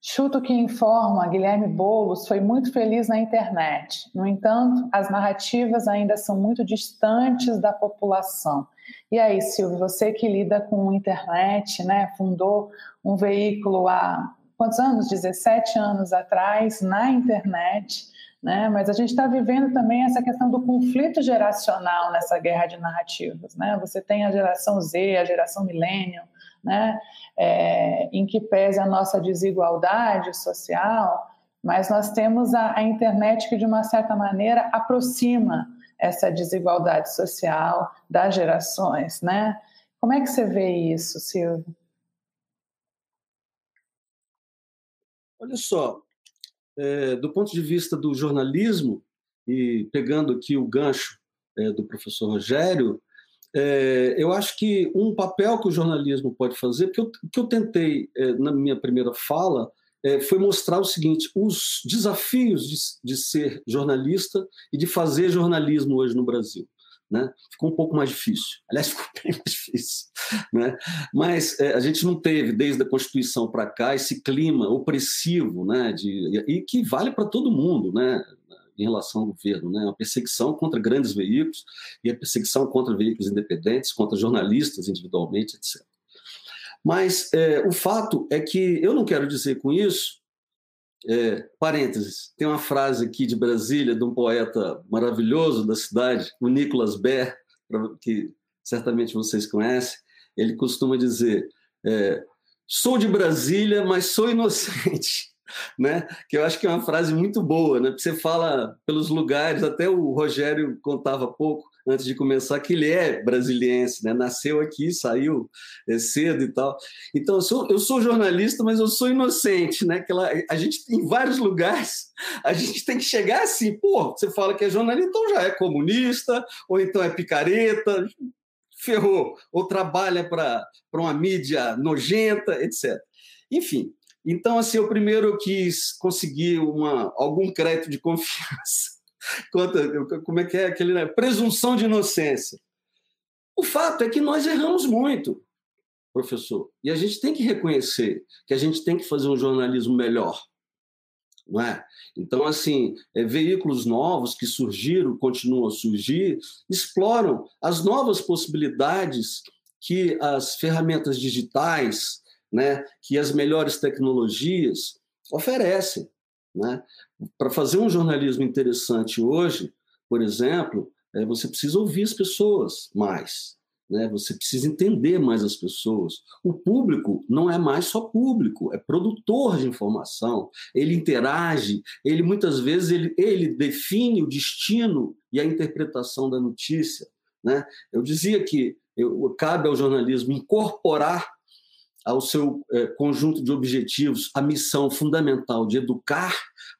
Chuto que informa, Guilherme Boulos foi muito feliz na internet. No entanto, as narrativas ainda são muito distantes da população. E aí, Silvio, você que lida com internet, né, fundou um veículo há quantos anos? 17 anos atrás, na internet, né? Mas a gente está vivendo também essa questão do conflito geracional nessa guerra de narrativas, né? Você tem a geração Z, a geração millennial, né? É, em que pese a nossa desigualdade social, mas nós temos a, a, internet que, de uma certa maneira, aproxima essa desigualdade social das gerações, né? Como é que você vê isso, Silvio?
Olha só, é, do ponto de vista do jornalismo, e pegando aqui o gancho é, do professor Rogério, é, eu acho que um papel que o jornalismo pode fazer, porque eu, que eu tentei é, na minha primeira fala, é, foi mostrar o seguinte: os desafios de, de ser jornalista e de fazer jornalismo hoje no Brasil. Né? Ficou um pouco mais difícil. Aliás, ficou bem mais difícil. Né? Mas é, a gente não teve, desde a Constituição para cá, esse clima opressivo né? de, e que vale para todo mundo né? Em relação ao governo. Né? A perseguição contra grandes veículos e a perseguição contra veículos independentes, contra jornalistas individualmente, etc. Mas é, o fato é que eu não quero dizer com isso é, parênteses, tem uma frase aqui de Brasília, de um poeta maravilhoso da cidade, o Nicolas Ber, que certamente vocês conhecem. Ele costuma dizer: é, sou de Brasília, mas sou inocente. Né? Que eu acho que é uma frase muito boa, né? Você fala pelos lugares, até o Rogério contava pouco, antes de começar, que ele é brasiliense, né? nasceu aqui, saiu é, cedo e tal. Então, eu sou, eu sou jornalista, mas eu sou inocente. Né? Aquela, a gente, em vários lugares, a gente tem que chegar assim, pô, você fala que é jornalista, então já é comunista, ou então é picareta, ferrou, ou trabalha para uma mídia nojenta, etc. Enfim, então, assim, eu primeiro quis conseguir uma, algum crédito de confiança Conta, como é que é aquele né? presunção de inocência. O fato é que nós erramos muito, professor, e a gente tem que reconhecer que a gente tem que fazer um jornalismo melhor. Não é? Então, assim, é, veículos novos que surgiram, continuam a surgir, exploram as novas possibilidades que as ferramentas digitais, né, que as melhores tecnologias oferecem. Né? Para fazer um jornalismo interessante hoje, por exemplo, é, você precisa ouvir as pessoas mais. Né? Você precisa entender mais as pessoas. O público não é mais só público, é produtor de informação. Ele interage, ele muitas vezes ele, ele define o destino e a interpretação da notícia. Né? Eu dizia que eu, cabe ao jornalismo incorporar ao seu é, conjunto de objetivos a missão fundamental de educar,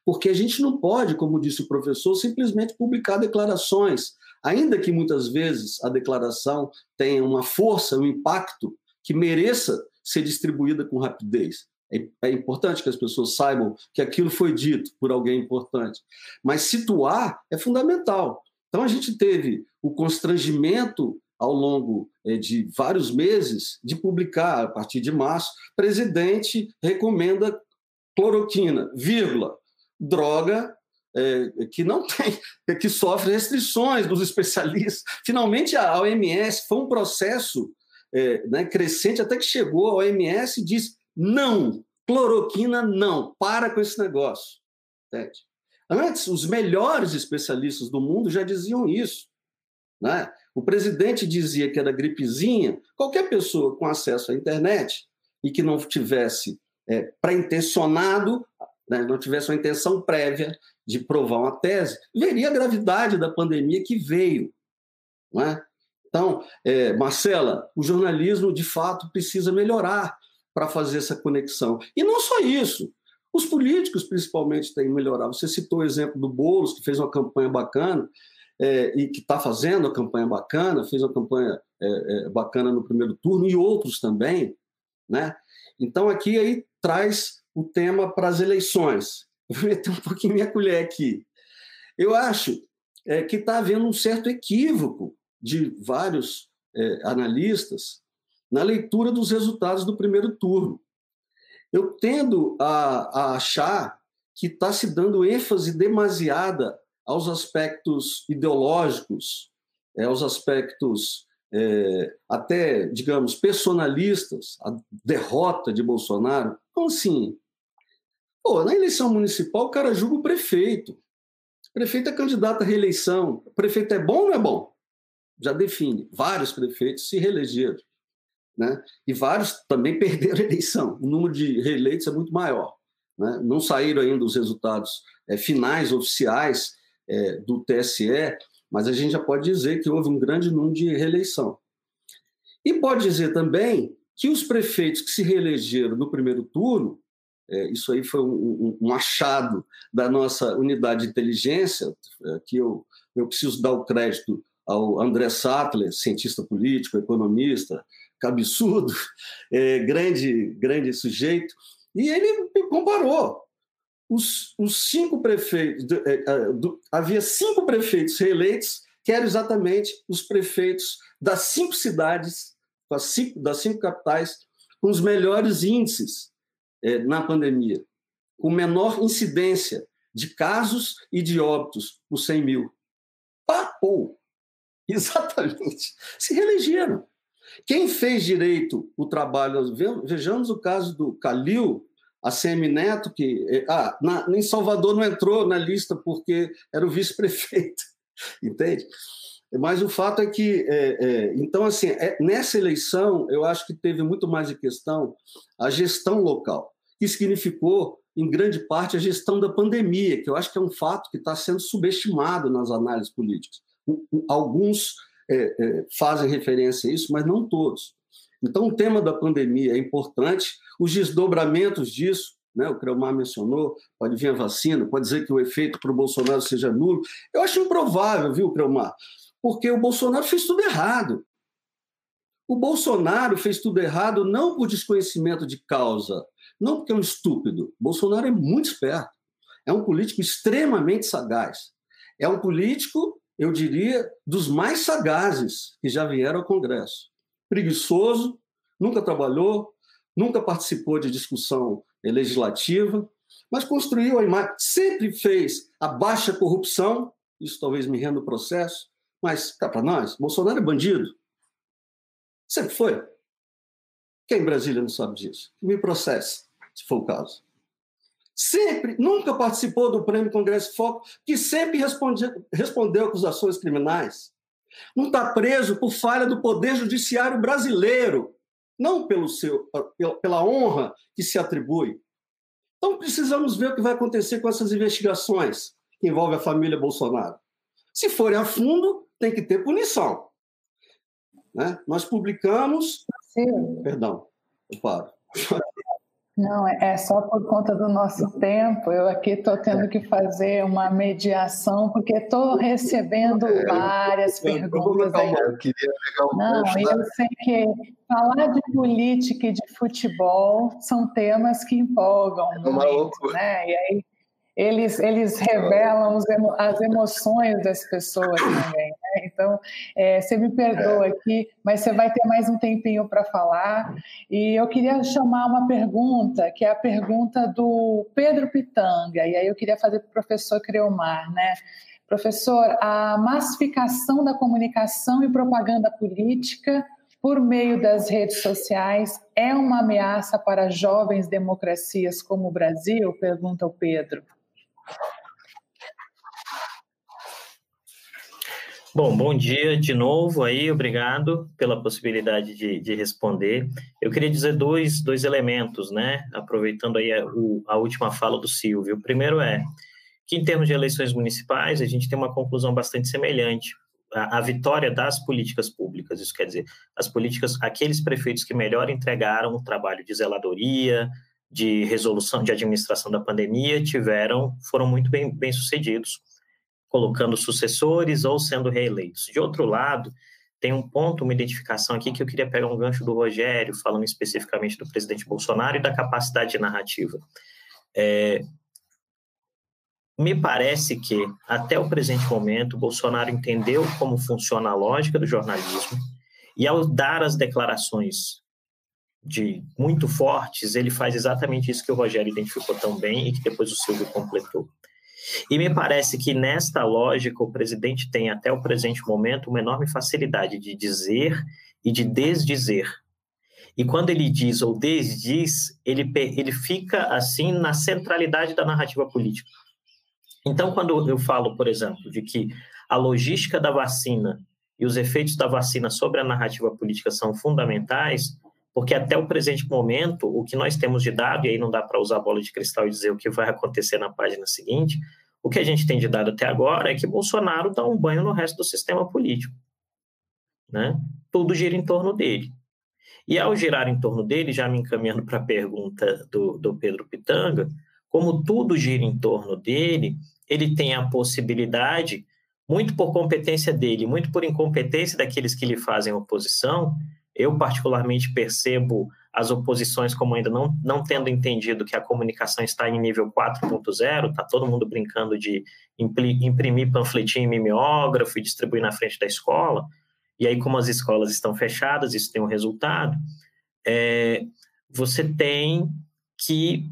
porque a gente não pode, como disse o professor, simplesmente publicar declarações, ainda que muitas vezes a declaração tenha uma força, um impacto que mereça ser distribuída com rapidez. É, é importante que as pessoas saibam que aquilo foi dito por alguém importante, mas situar é fundamental. Então a gente teve o constrangimento ao longo eh, de vários meses, de publicar, a partir de março, presidente recomenda cloroquina, vírgula, droga é, que não tem, que sofre restrições dos especialistas. Finalmente, a OMS foi um processo é, né, crescente até que chegou a OMS e disse não, cloroquina não, para com esse negócio. Antes, os melhores especialistas do mundo já diziam isso. Né? O presidente dizia que era gripezinha. Qualquer pessoa com acesso à internet e que não tivesse é, pré-intencionado, né, não tivesse uma intenção prévia de provar uma tese, veria a gravidade da pandemia que veio. Não é? Então, é, Marcela, o jornalismo de fato precisa melhorar para fazer essa conexão. E não só isso. Os políticos, principalmente, têm que melhorar. Você citou o exemplo do Boulos, que fez uma campanha bacana é, e que está fazendo a campanha bacana, fez uma campanha é, é, bacana no primeiro turno, e outros também. Né? Então, aqui aí traz o tema para as eleições. Vou meter um pouquinho minha colher aqui. Eu acho é, que está havendo um certo equívoco de vários é, analistas na leitura dos resultados do primeiro turno. Eu tendo a, a achar que está se dando ênfase demasiada aos aspectos ideológicos, é, aos aspectos é, até, digamos, personalistas, a derrota de Bolsonaro. Então, assim, pô, na eleição municipal o cara julga o prefeito. O prefeito é candidato à reeleição. O prefeito é bom ou não é bom? Já define. Vários prefeitos se reelegeram. Né? E vários também perderam a eleição. O número de reeleitos é muito maior. Né? Não saíram ainda os resultados é, finais, oficiais, é, do TSE, mas a gente já pode dizer que houve um grande número de reeleição. E pode dizer também que os prefeitos que se reelegeram no primeiro turno, é, isso aí foi um, um, achado da nossa unidade de inteligência, é, que eu, eu preciso dar o crédito ao André Sattler, cientista político, economista, cabeçudo, é, grande, grande sujeito, e ele comparou. Os, os cinco prefeitos, é, do, havia cinco prefeitos reeleitos, que eram exatamente os prefeitos das cinco cidades, das cinco, das cinco capitais, com os melhores índices é, na pandemia, com menor incidência de casos e de óbitos por 100 mil. Papou! Exatamente. Se reelegeram. Quem fez direito o trabalho, vejamos o caso do Calil, a CM Neto, que eh, ah, na, em Salvador não entrou na lista porque era o vice-prefeito, entende? Mas o fato é que, é, é, então, assim, é, nessa eleição, eu acho que teve muito mais de questão a gestão local, que significou, em grande parte, a gestão da pandemia, que eu acho que é um fato que está sendo subestimado nas análises políticas. Alguns fazem referência a isso, mas não todos. Então, o tema da pandemia é importante, os desdobramentos disso, né, o Creomar mencionou, pode vir a vacina, pode dizer que o efeito para o Bolsonaro seja nulo. Eu acho improvável, viu, Creomar? Porque o Bolsonaro fez tudo errado. O Bolsonaro fez tudo errado não por desconhecimento de causa, não porque é um estúpido. O Bolsonaro é muito esperto. É um político extremamente sagaz. É um político eu diria, dos mais sagazes que já vieram ao Congresso. Preguiçoso, nunca trabalhou, nunca participou de discussão legislativa, mas construiu a imagem, sempre fez a baixa corrupção, isso talvez me renda o processo, mas cá para nós, Bolsonaro é bandido. Sempre foi. Quem em Brasília não sabe disso? Me processe, se for o caso sempre, nunca participou do Prêmio Congresso Foco, que sempre responde, respondeu acusações criminais. Não está preso por falha do Poder Judiciário brasileiro, não pelo seu, pela honra que se atribui. Então precisamos ver o que vai acontecer com essas investigações que envolvem a família Bolsonaro. Se forem a fundo, tem que ter punição. Né? Nós publicamos. Sim. Perdão, eu paro.
Não, é, é só por conta do nosso tempo. Eu aqui estou tendo que fazer uma mediação, porque estou recebendo é, várias eu, perguntas. Eu, eu, eu queria pegar um Não, eu sei que falar de política e de futebol são temas que empolgam é muito, né? E aí eles, eles revelam as emoções das pessoas também. Então, é, você me perdoa aqui, mas você vai ter mais um tempinho para falar. E eu queria chamar uma pergunta, que é a pergunta do Pedro Pitanga. E aí eu queria fazer para o professor Creomar, né? Professor, a massificação da comunicação e propaganda política por meio das redes sociais é uma ameaça para jovens democracias como o Brasil? Pergunta o Pedro.
Bom, bom dia de novo aí, obrigado pela possibilidade de, de responder. Eu queria dizer dois, dois elementos, né? Aproveitando aí a, o, a última fala do Silvio. O primeiro é que, em termos de eleições municipais, a gente tem uma conclusão bastante semelhante. A, a, vitória das políticas públicas, isso quer dizer, as políticas, aqueles prefeitos que melhor entregaram o trabalho de zeladoria, de resolução, de administração da pandemia, tiveram, foram muito bem, bem sucedidos, colocando sucessores ou sendo reeleitos. De outro lado, tem um ponto, uma identificação aqui que eu queria pegar um gancho do Rogério, falando especificamente do presidente Bolsonaro e da capacidade narrativa. É, me parece que, até o presente momento, Bolsonaro entendeu como funciona a lógica do jornalismo e, ao dar as declarações de muito fortes, ele faz exatamente isso que o Rogério identificou tão bem e que depois o Silvio completou. E me parece que nesta lógica o presidente tem até o presente momento uma enorme facilidade de dizer e de desdizer. E quando ele diz ou desdiz, ele, ele fica assim na centralidade da narrativa política. Então, quando eu falo, por exemplo, de que a logística da vacina e os efeitos da vacina sobre a narrativa política são fundamentais, porque até o presente momento, o que nós temos de dado, e aí não dá para usar bola de cristal e dizer o que vai acontecer na página seguinte, o que a gente tem de dado até agora é que Bolsonaro dá um banho no resto do sistema político. Né? Tudo gira em torno dele. E ao girar em torno dele, já me encaminhando para a pergunta do, do Pedro Pitanga, como tudo gira em torno dele, ele tem a possibilidade, muito por competência dele, muito por incompetência daqueles que lhe fazem oposição, eu, particularmente, percebo as oposições como ainda não, não tendo entendido que a comunicação está em nível 4.0, está todo mundo brincando de imprimir panfletinho em mimeógrafo e distribuir na frente da escola, e aí como as escolas estão fechadas, isso tem um resultado, é, você tem que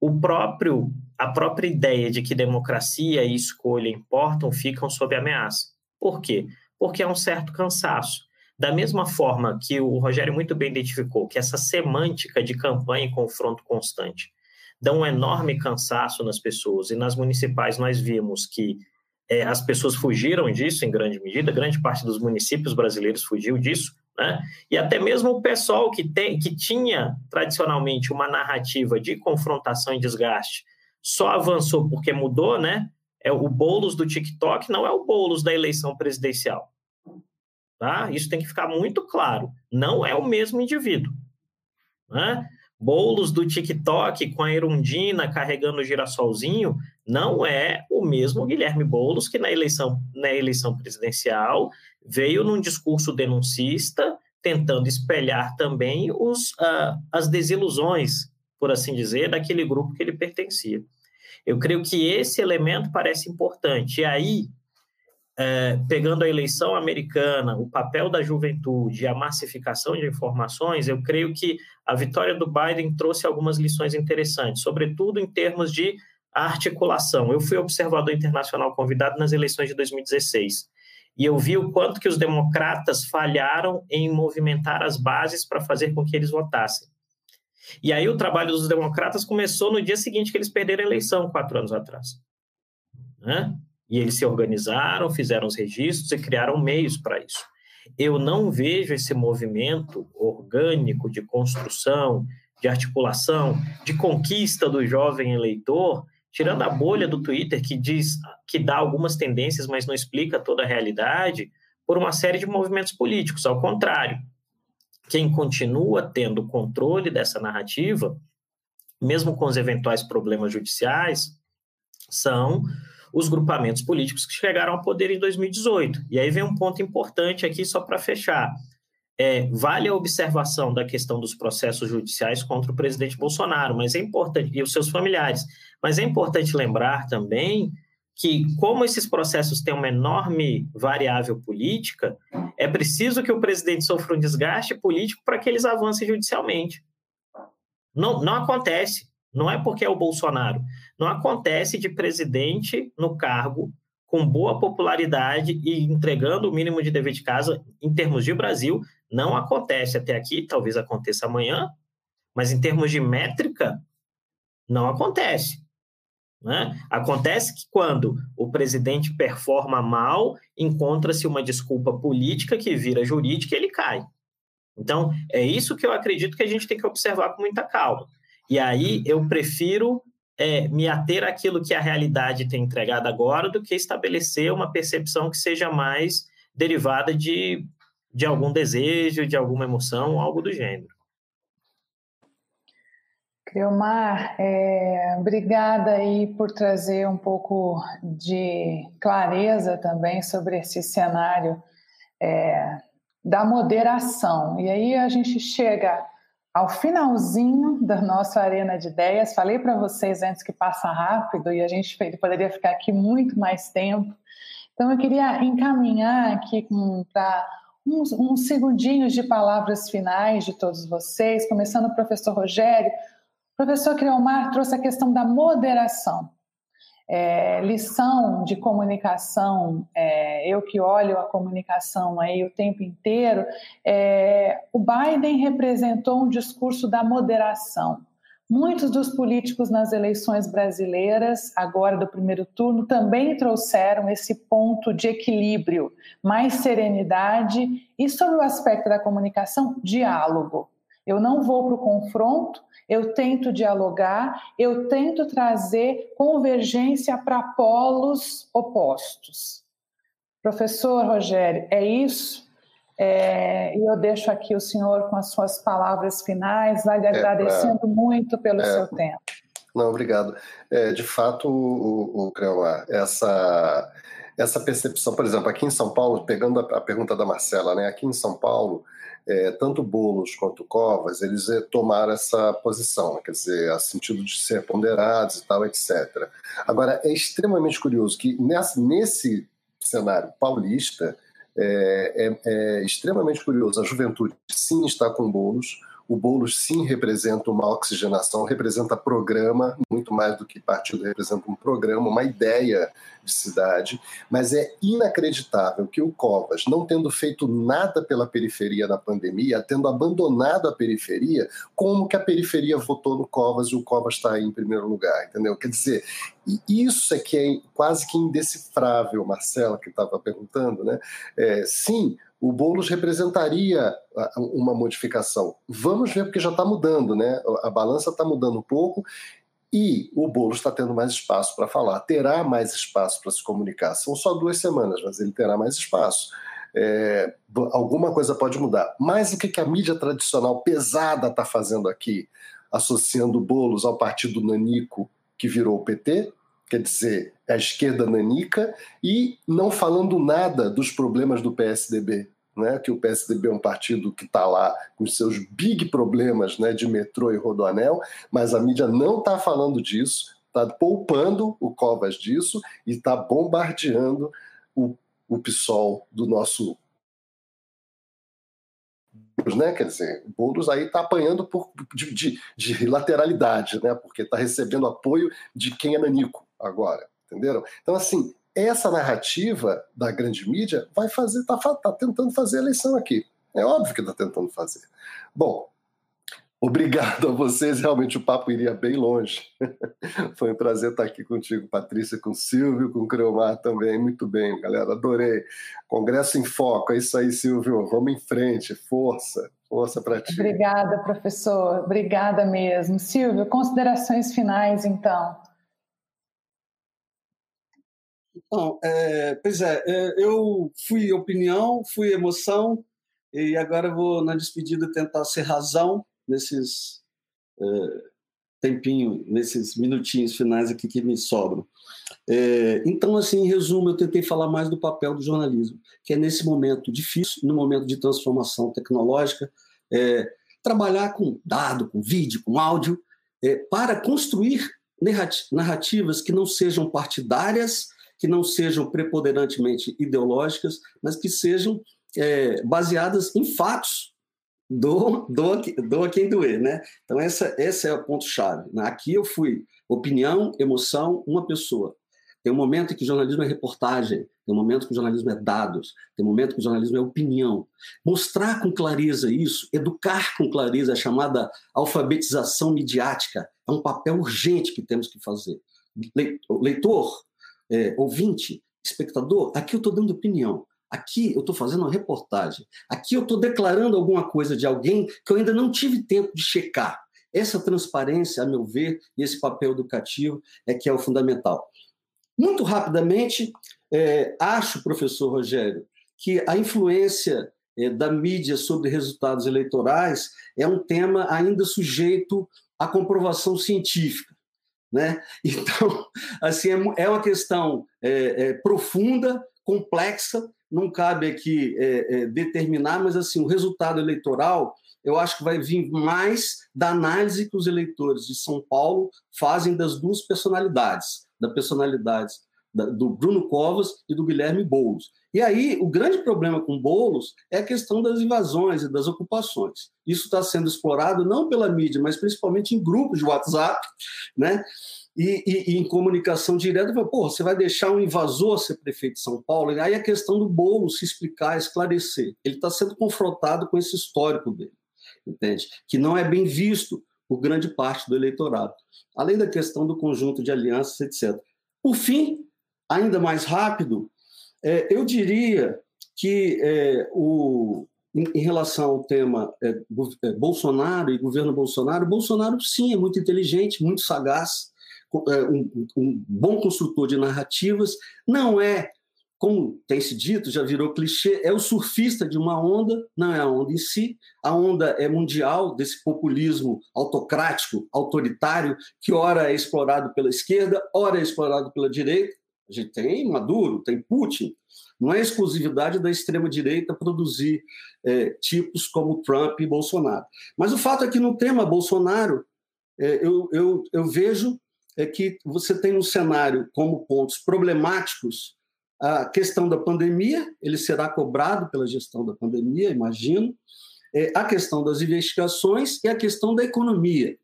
o próprio a própria ideia de que democracia e escolha importam ficam sob ameaça. Por quê? Porque há um certo cansaço. Da mesma forma que o Rogério muito bem identificou, que essa semântica de campanha e confronto constante dá um enorme cansaço nas pessoas, e nas municipais nós vimos que é, as pessoas fugiram disso em grande medida, grande parte dos municípios brasileiros fugiu disso, né? E até mesmo o pessoal que, tem, que tinha tradicionalmente uma narrativa de confrontação e desgaste só avançou porque mudou, né? É o bolos do TikTok não é o bolos da eleição presidencial. Tá? Isso tem que ficar muito claro. Não é o mesmo indivíduo. Né? Bolos do TikTok com a Erundina carregando o girassolzinho não é o mesmo Guilherme Bolos que na eleição, na eleição presidencial veio num discurso denuncista tentando espelhar também os, uh, as desilusões, por assim dizer, daquele grupo que ele pertencia. Eu creio que esse elemento parece importante. E aí, é, pegando a eleição americana, o papel da juventude, a massificação de informações, eu creio que a vitória do Biden trouxe algumas lições interessantes, sobretudo em termos de articulação. Eu fui observador internacional convidado nas eleições de 2016 e eu vi o quanto que os democratas falharam em movimentar as bases para fazer com que eles votassem. E aí o trabalho dos democratas começou no dia seguinte que eles perderam a eleição, quatro anos atrás. Né? E eles se organizaram, fizeram os registros e criaram meios para isso. Eu não vejo esse movimento orgânico de construção, de articulação, de conquista do jovem eleitor, tirando a bolha do Twitter que diz que dá algumas tendências, mas não explica toda a realidade, por uma série de movimentos políticos. Ao contrário, quem continua tendo controle dessa narrativa, mesmo com os eventuais problemas judiciais, são os grupamentos políticos que chegaram ao poder em 2018. E aí vem um ponto importante aqui, só para fechar. É, vale a observação da questão dos processos judiciais contra o presidente Bolsonaro, mas é importante, e os seus familiares, mas é importante lembrar também que, como esses processos têm uma enorme variável política, é preciso que o presidente sofra um desgaste político para que eles avancem judicialmente. Não, não acontece. Não é porque é o Bolsonaro. Não acontece de presidente no cargo com boa popularidade e entregando o mínimo de dever de casa em termos de Brasil. Não acontece até aqui, talvez aconteça amanhã, mas em termos de métrica, não acontece. Né? Acontece que quando o presidente performa mal, encontra-se uma desculpa política que vira jurídica e ele cai. Então, é isso que eu acredito que a gente tem que observar com muita calma. E aí eu prefiro é, me ater àquilo que a realidade tem entregado agora do que estabelecer uma percepção que seja mais derivada de, de algum desejo, de alguma emoção, algo do gênero.
Criomar, é, obrigada aí por trazer um pouco de clareza também sobre esse cenário é, da moderação. E aí a gente chega ao finalzinho da nossa arena de ideias. Falei para vocês antes que passa rápido e a gente poderia ficar aqui muito mais tempo. Então eu queria encaminhar aqui para uns, uns segundinhos de palavras finais de todos vocês, começando o professor Rogério o professor Creomar trouxe a questão da moderação. É, lição de comunicação, é, eu que olho a comunicação aí o tempo inteiro, é, o Biden representou um discurso da moderação. Muitos dos políticos nas eleições brasileiras, agora do primeiro turno, também trouxeram esse ponto de equilíbrio, mais serenidade e, sobre o aspecto da comunicação, diálogo. Eu não vou para o confronto, eu tento dialogar, eu tento trazer convergência para polos opostos. Professor Rogério, é isso? É, e eu deixo aqui o senhor com as suas palavras finais, vai lhe é, agradecendo pra... muito pelo é, seu tempo.
Não, obrigado. É, de fato, o, o Creomar, essa essa percepção, por exemplo, aqui em São Paulo, pegando a, a pergunta da Marcela, né? Aqui em São Paulo, é, tanto Bolos quanto Covas, eles é, tomaram essa posição, né? quer dizer, a sentido de ser ponderados e tal, etc. Agora, é extremamente curioso que nessa, nesse cenário paulista, é, é, é, extremamente curioso. A juventude sim está com bolos, o Boulos sim representa uma oxigenação, representa programa, muito mais do que partido, representa um programa, uma ideia de cidade, mas é inacreditável que o Covas, não tendo feito nada pela periferia na pandemia, tendo abandonado a periferia, como que a periferia votou no Covas e o Covas está aí em primeiro lugar, entendeu? Quer dizer, isso é que é quase que indecifrável, Marcela, que estava perguntando, né? É, sim, o Boulos representaria uma modificação. Vamos ver, porque já está mudando, né? A balança está mudando um pouco e o Boulos está tendo mais espaço para falar. Terá mais espaço para se comunicar. São só duas semanas, mas ele terá mais espaço. É, alguma coisa pode mudar. Mas o que, que a mídia tradicional pesada está fazendo aqui? Associando Boulos ao partido nanico que virou o PT, quer dizer, a esquerda nanica, e não falando nada dos problemas do PSDB. Né, que o PSDB é um partido que está lá com seus big problemas né, de metrô e rodoanel, mas a mídia não está falando disso, está poupando o Covas disso e está bombardeando o, o PSOL do nosso né? Quer dizer, o Boulos aí está apanhando por, de, de, de, lateralidade, né? Porque está recebendo apoio de quem é nanico agora, entenderam? Então, assim, essa narrativa da grande mídia vai fazer, está tá tentando fazer a eleição aqui. É óbvio que está tentando fazer. Bom, obrigado a vocês. Realmente o papo iria bem longe. Foi um prazer estar aqui contigo, Patrícia, com Silvio, com o Creomar também. Muito bem, galera. Adorei. Congresso em Foco. É isso aí, Silvio. Vamos em frente. Força. Força para ti.
Obrigada, professor. Obrigada mesmo. Silvio, considerações finais, então.
Então, é, pois é, é, eu fui opinião, fui emoção, e agora vou, na despedida, tentar ser razão nesses é, tempinho, nesses minutinhos finais aqui que me sobram. É, então, assim, em resumo, eu tentei falar mais do papel do jornalismo, que é nesse momento difícil, no momento de transformação tecnológica, é, trabalhar com dado, com vídeo, com áudio, para construir narrativas que não sejam partidárias, que não sejam preponderantemente ideológicas, mas que sejam baseadas em fatos do, do, do a quem doer, né? Então, essa, esse é o ponto-chave. Né? Aqui eu fui opinião, emoção, uma pessoa. Tem um momento em que jornalismo é reportagem, tem um momento que o jornalismo é dados, tem um momento que o jornalismo é opinião. Mostrar com clareza isso, educar com clareza, a chamada alfabetização midiática, é um papel urgente que temos que fazer. Leitor, é, ouvinte, espectador, aqui eu estou dando opinião. Aqui eu estou fazendo uma reportagem. Aqui eu estou declarando alguma coisa de alguém que eu ainda não tive tempo de checar. Essa transparência, a meu ver, e esse papel educativo é que é o fundamental. Muito rapidamente, é, acho, professor Rogério, que a influência é, da mídia sobre resultados eleitorais é um tema ainda sujeito à comprovação científica. Né? Então, assim, é, é uma questão é, é, profunda, complexa, não cabe aqui é, é, determinar, mas assim, o resultado eleitoral eu acho que vai vir mais da análise que os eleitores de São Paulo fazem das duas personalidades, da personalidade do Bruno Covas e do Guilherme Boulos. E aí, o grande problema com Boulos é a questão das invasões e das ocupações. Isso está sendo explorado não pela mídia, mas principalmente em grupos de WhatsApp, né? E, e, e em comunicação direta, pô, você vai deixar um invasor ser prefeito de São Paulo? E aí a questão do Boulos se explicar, esclarecer. Ele está sendo confrontado com esse histórico dele, entende? Que não é bem visto por grande parte do eleitorado. Além da questão do conjunto de alianças, etc. Por fim, ainda mais rápido, é, eu diria que é, o, em, relação ao tema é, é, Bolsonaro e governo Bolsonaro, Bolsonaro sim é muito inteligente, muito sagaz, é, um, um bom construtor de narrativas, não é como tem se dito, já virou clichê, é o surfista de uma onda, não é a onda em si. A onda é mundial desse populismo autocrático, autoritário, que ora é explorado pela esquerda, ora é explorado pela direita A gente tem Maduro, tem Putin. Não é exclusividade da extrema-direita produzir é, tipos como Trump e Bolsonaro. Mas o fato é que no tema Bolsonaro, é, eu, eu, eu vejo é que você tem um cenário como pontos problemáticos a questão da pandemia, ele será cobrado pela gestão da pandemia, imagino, é, a questão das investigações e a questão da economia,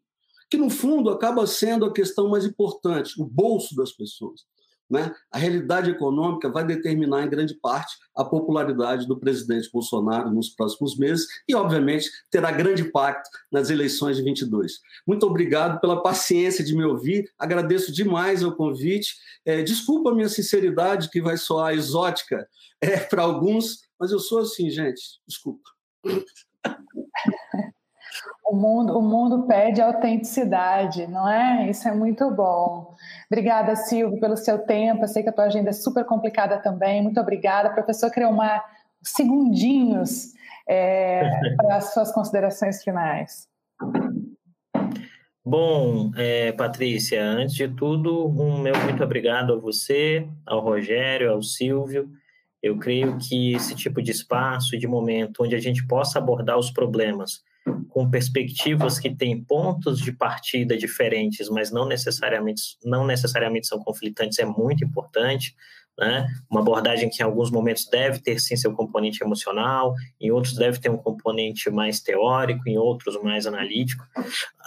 que no fundo acaba sendo a questão mais importante, o bolso das pessoas. Né? A realidade econômica vai determinar, em grande parte, a popularidade do presidente Bolsonaro nos próximos meses e, obviamente, terá grande impacto nas eleições de 22. Muito obrigado pela paciência de me ouvir, agradeço demais o convite. É, desculpa a minha sinceridade, que vai soar exótica é, para alguns, mas eu sou assim, gente, desculpa.
O mundo, o mundo pede autenticidade, não é? Isso é muito bom. Obrigada, Silvio, pelo seu tempo. Eu sei que a tua agenda é super complicada também. Muito obrigada. Professor Creomar, segundinhos é, para as suas considerações finais.
Bom, é, Patrícia, antes de tudo, um meu muito obrigado a você, ao Rogério, ao Silvio. Eu creio que esse tipo de espaço e de momento onde a gente possa abordar os problemas com perspectivas que têm pontos de partida diferentes, mas não necessariamente, não necessariamente são conflitantes, é muito importante. Né? Uma abordagem que em alguns momentos deve ter sim seu componente emocional, em outros deve ter um componente mais teórico, em outros mais analítico.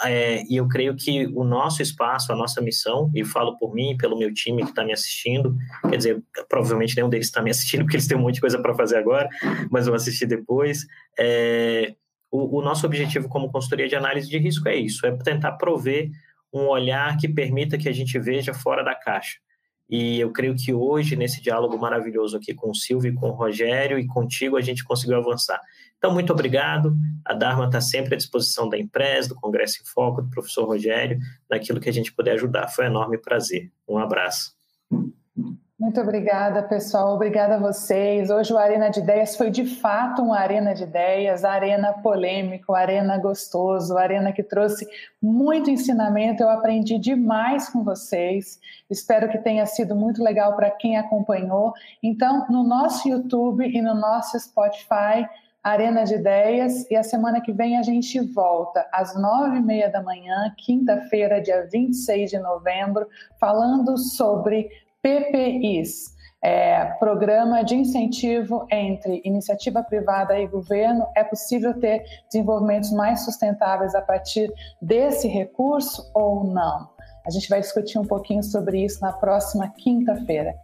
É, e eu creio que o nosso espaço, a nossa missão, e falo por mim, pelo meu time que está me assistindo, quer dizer, provavelmente nenhum deles está me assistindo porque eles têm um monte de coisa para fazer agora, mas vão assistir depois. É, o, o nosso objetivo como consultoria de análise de risco é isso, é tentar prover um olhar que permita que a gente veja fora da caixa. E eu creio que hoje, nesse diálogo maravilhoso aqui com o Silvio, com o Rogério e contigo, a gente conseguiu avançar. Então, muito obrigado. A Dharma está sempre à disposição da empresa, do Congresso em Foco, do professor Rogério, naquilo que a gente puder ajudar. Foi um enorme prazer. Um abraço.
Muito obrigada, pessoal. Obrigada a vocês. Hoje o Arena de Ideias foi de fato uma arena de ideias, arena polêmico, arena gostoso, arena que trouxe muito ensinamento. Eu aprendi demais com vocês. Espero que tenha sido muito legal para quem acompanhou. Então, no nosso YouTube e no nosso Spotify, Arena de Ideias, e a semana que vem a gente volta às nove e meia da manhã, quinta-feira, dia 26 de novembro, falando sobre PPIs, é, Programa de Incentivo entre Iniciativa Privada e Governo, é possível ter desenvolvimentos mais sustentáveis a partir desse recurso ou não? A gente vai discutir um pouquinho sobre isso na próxima quinta-feira.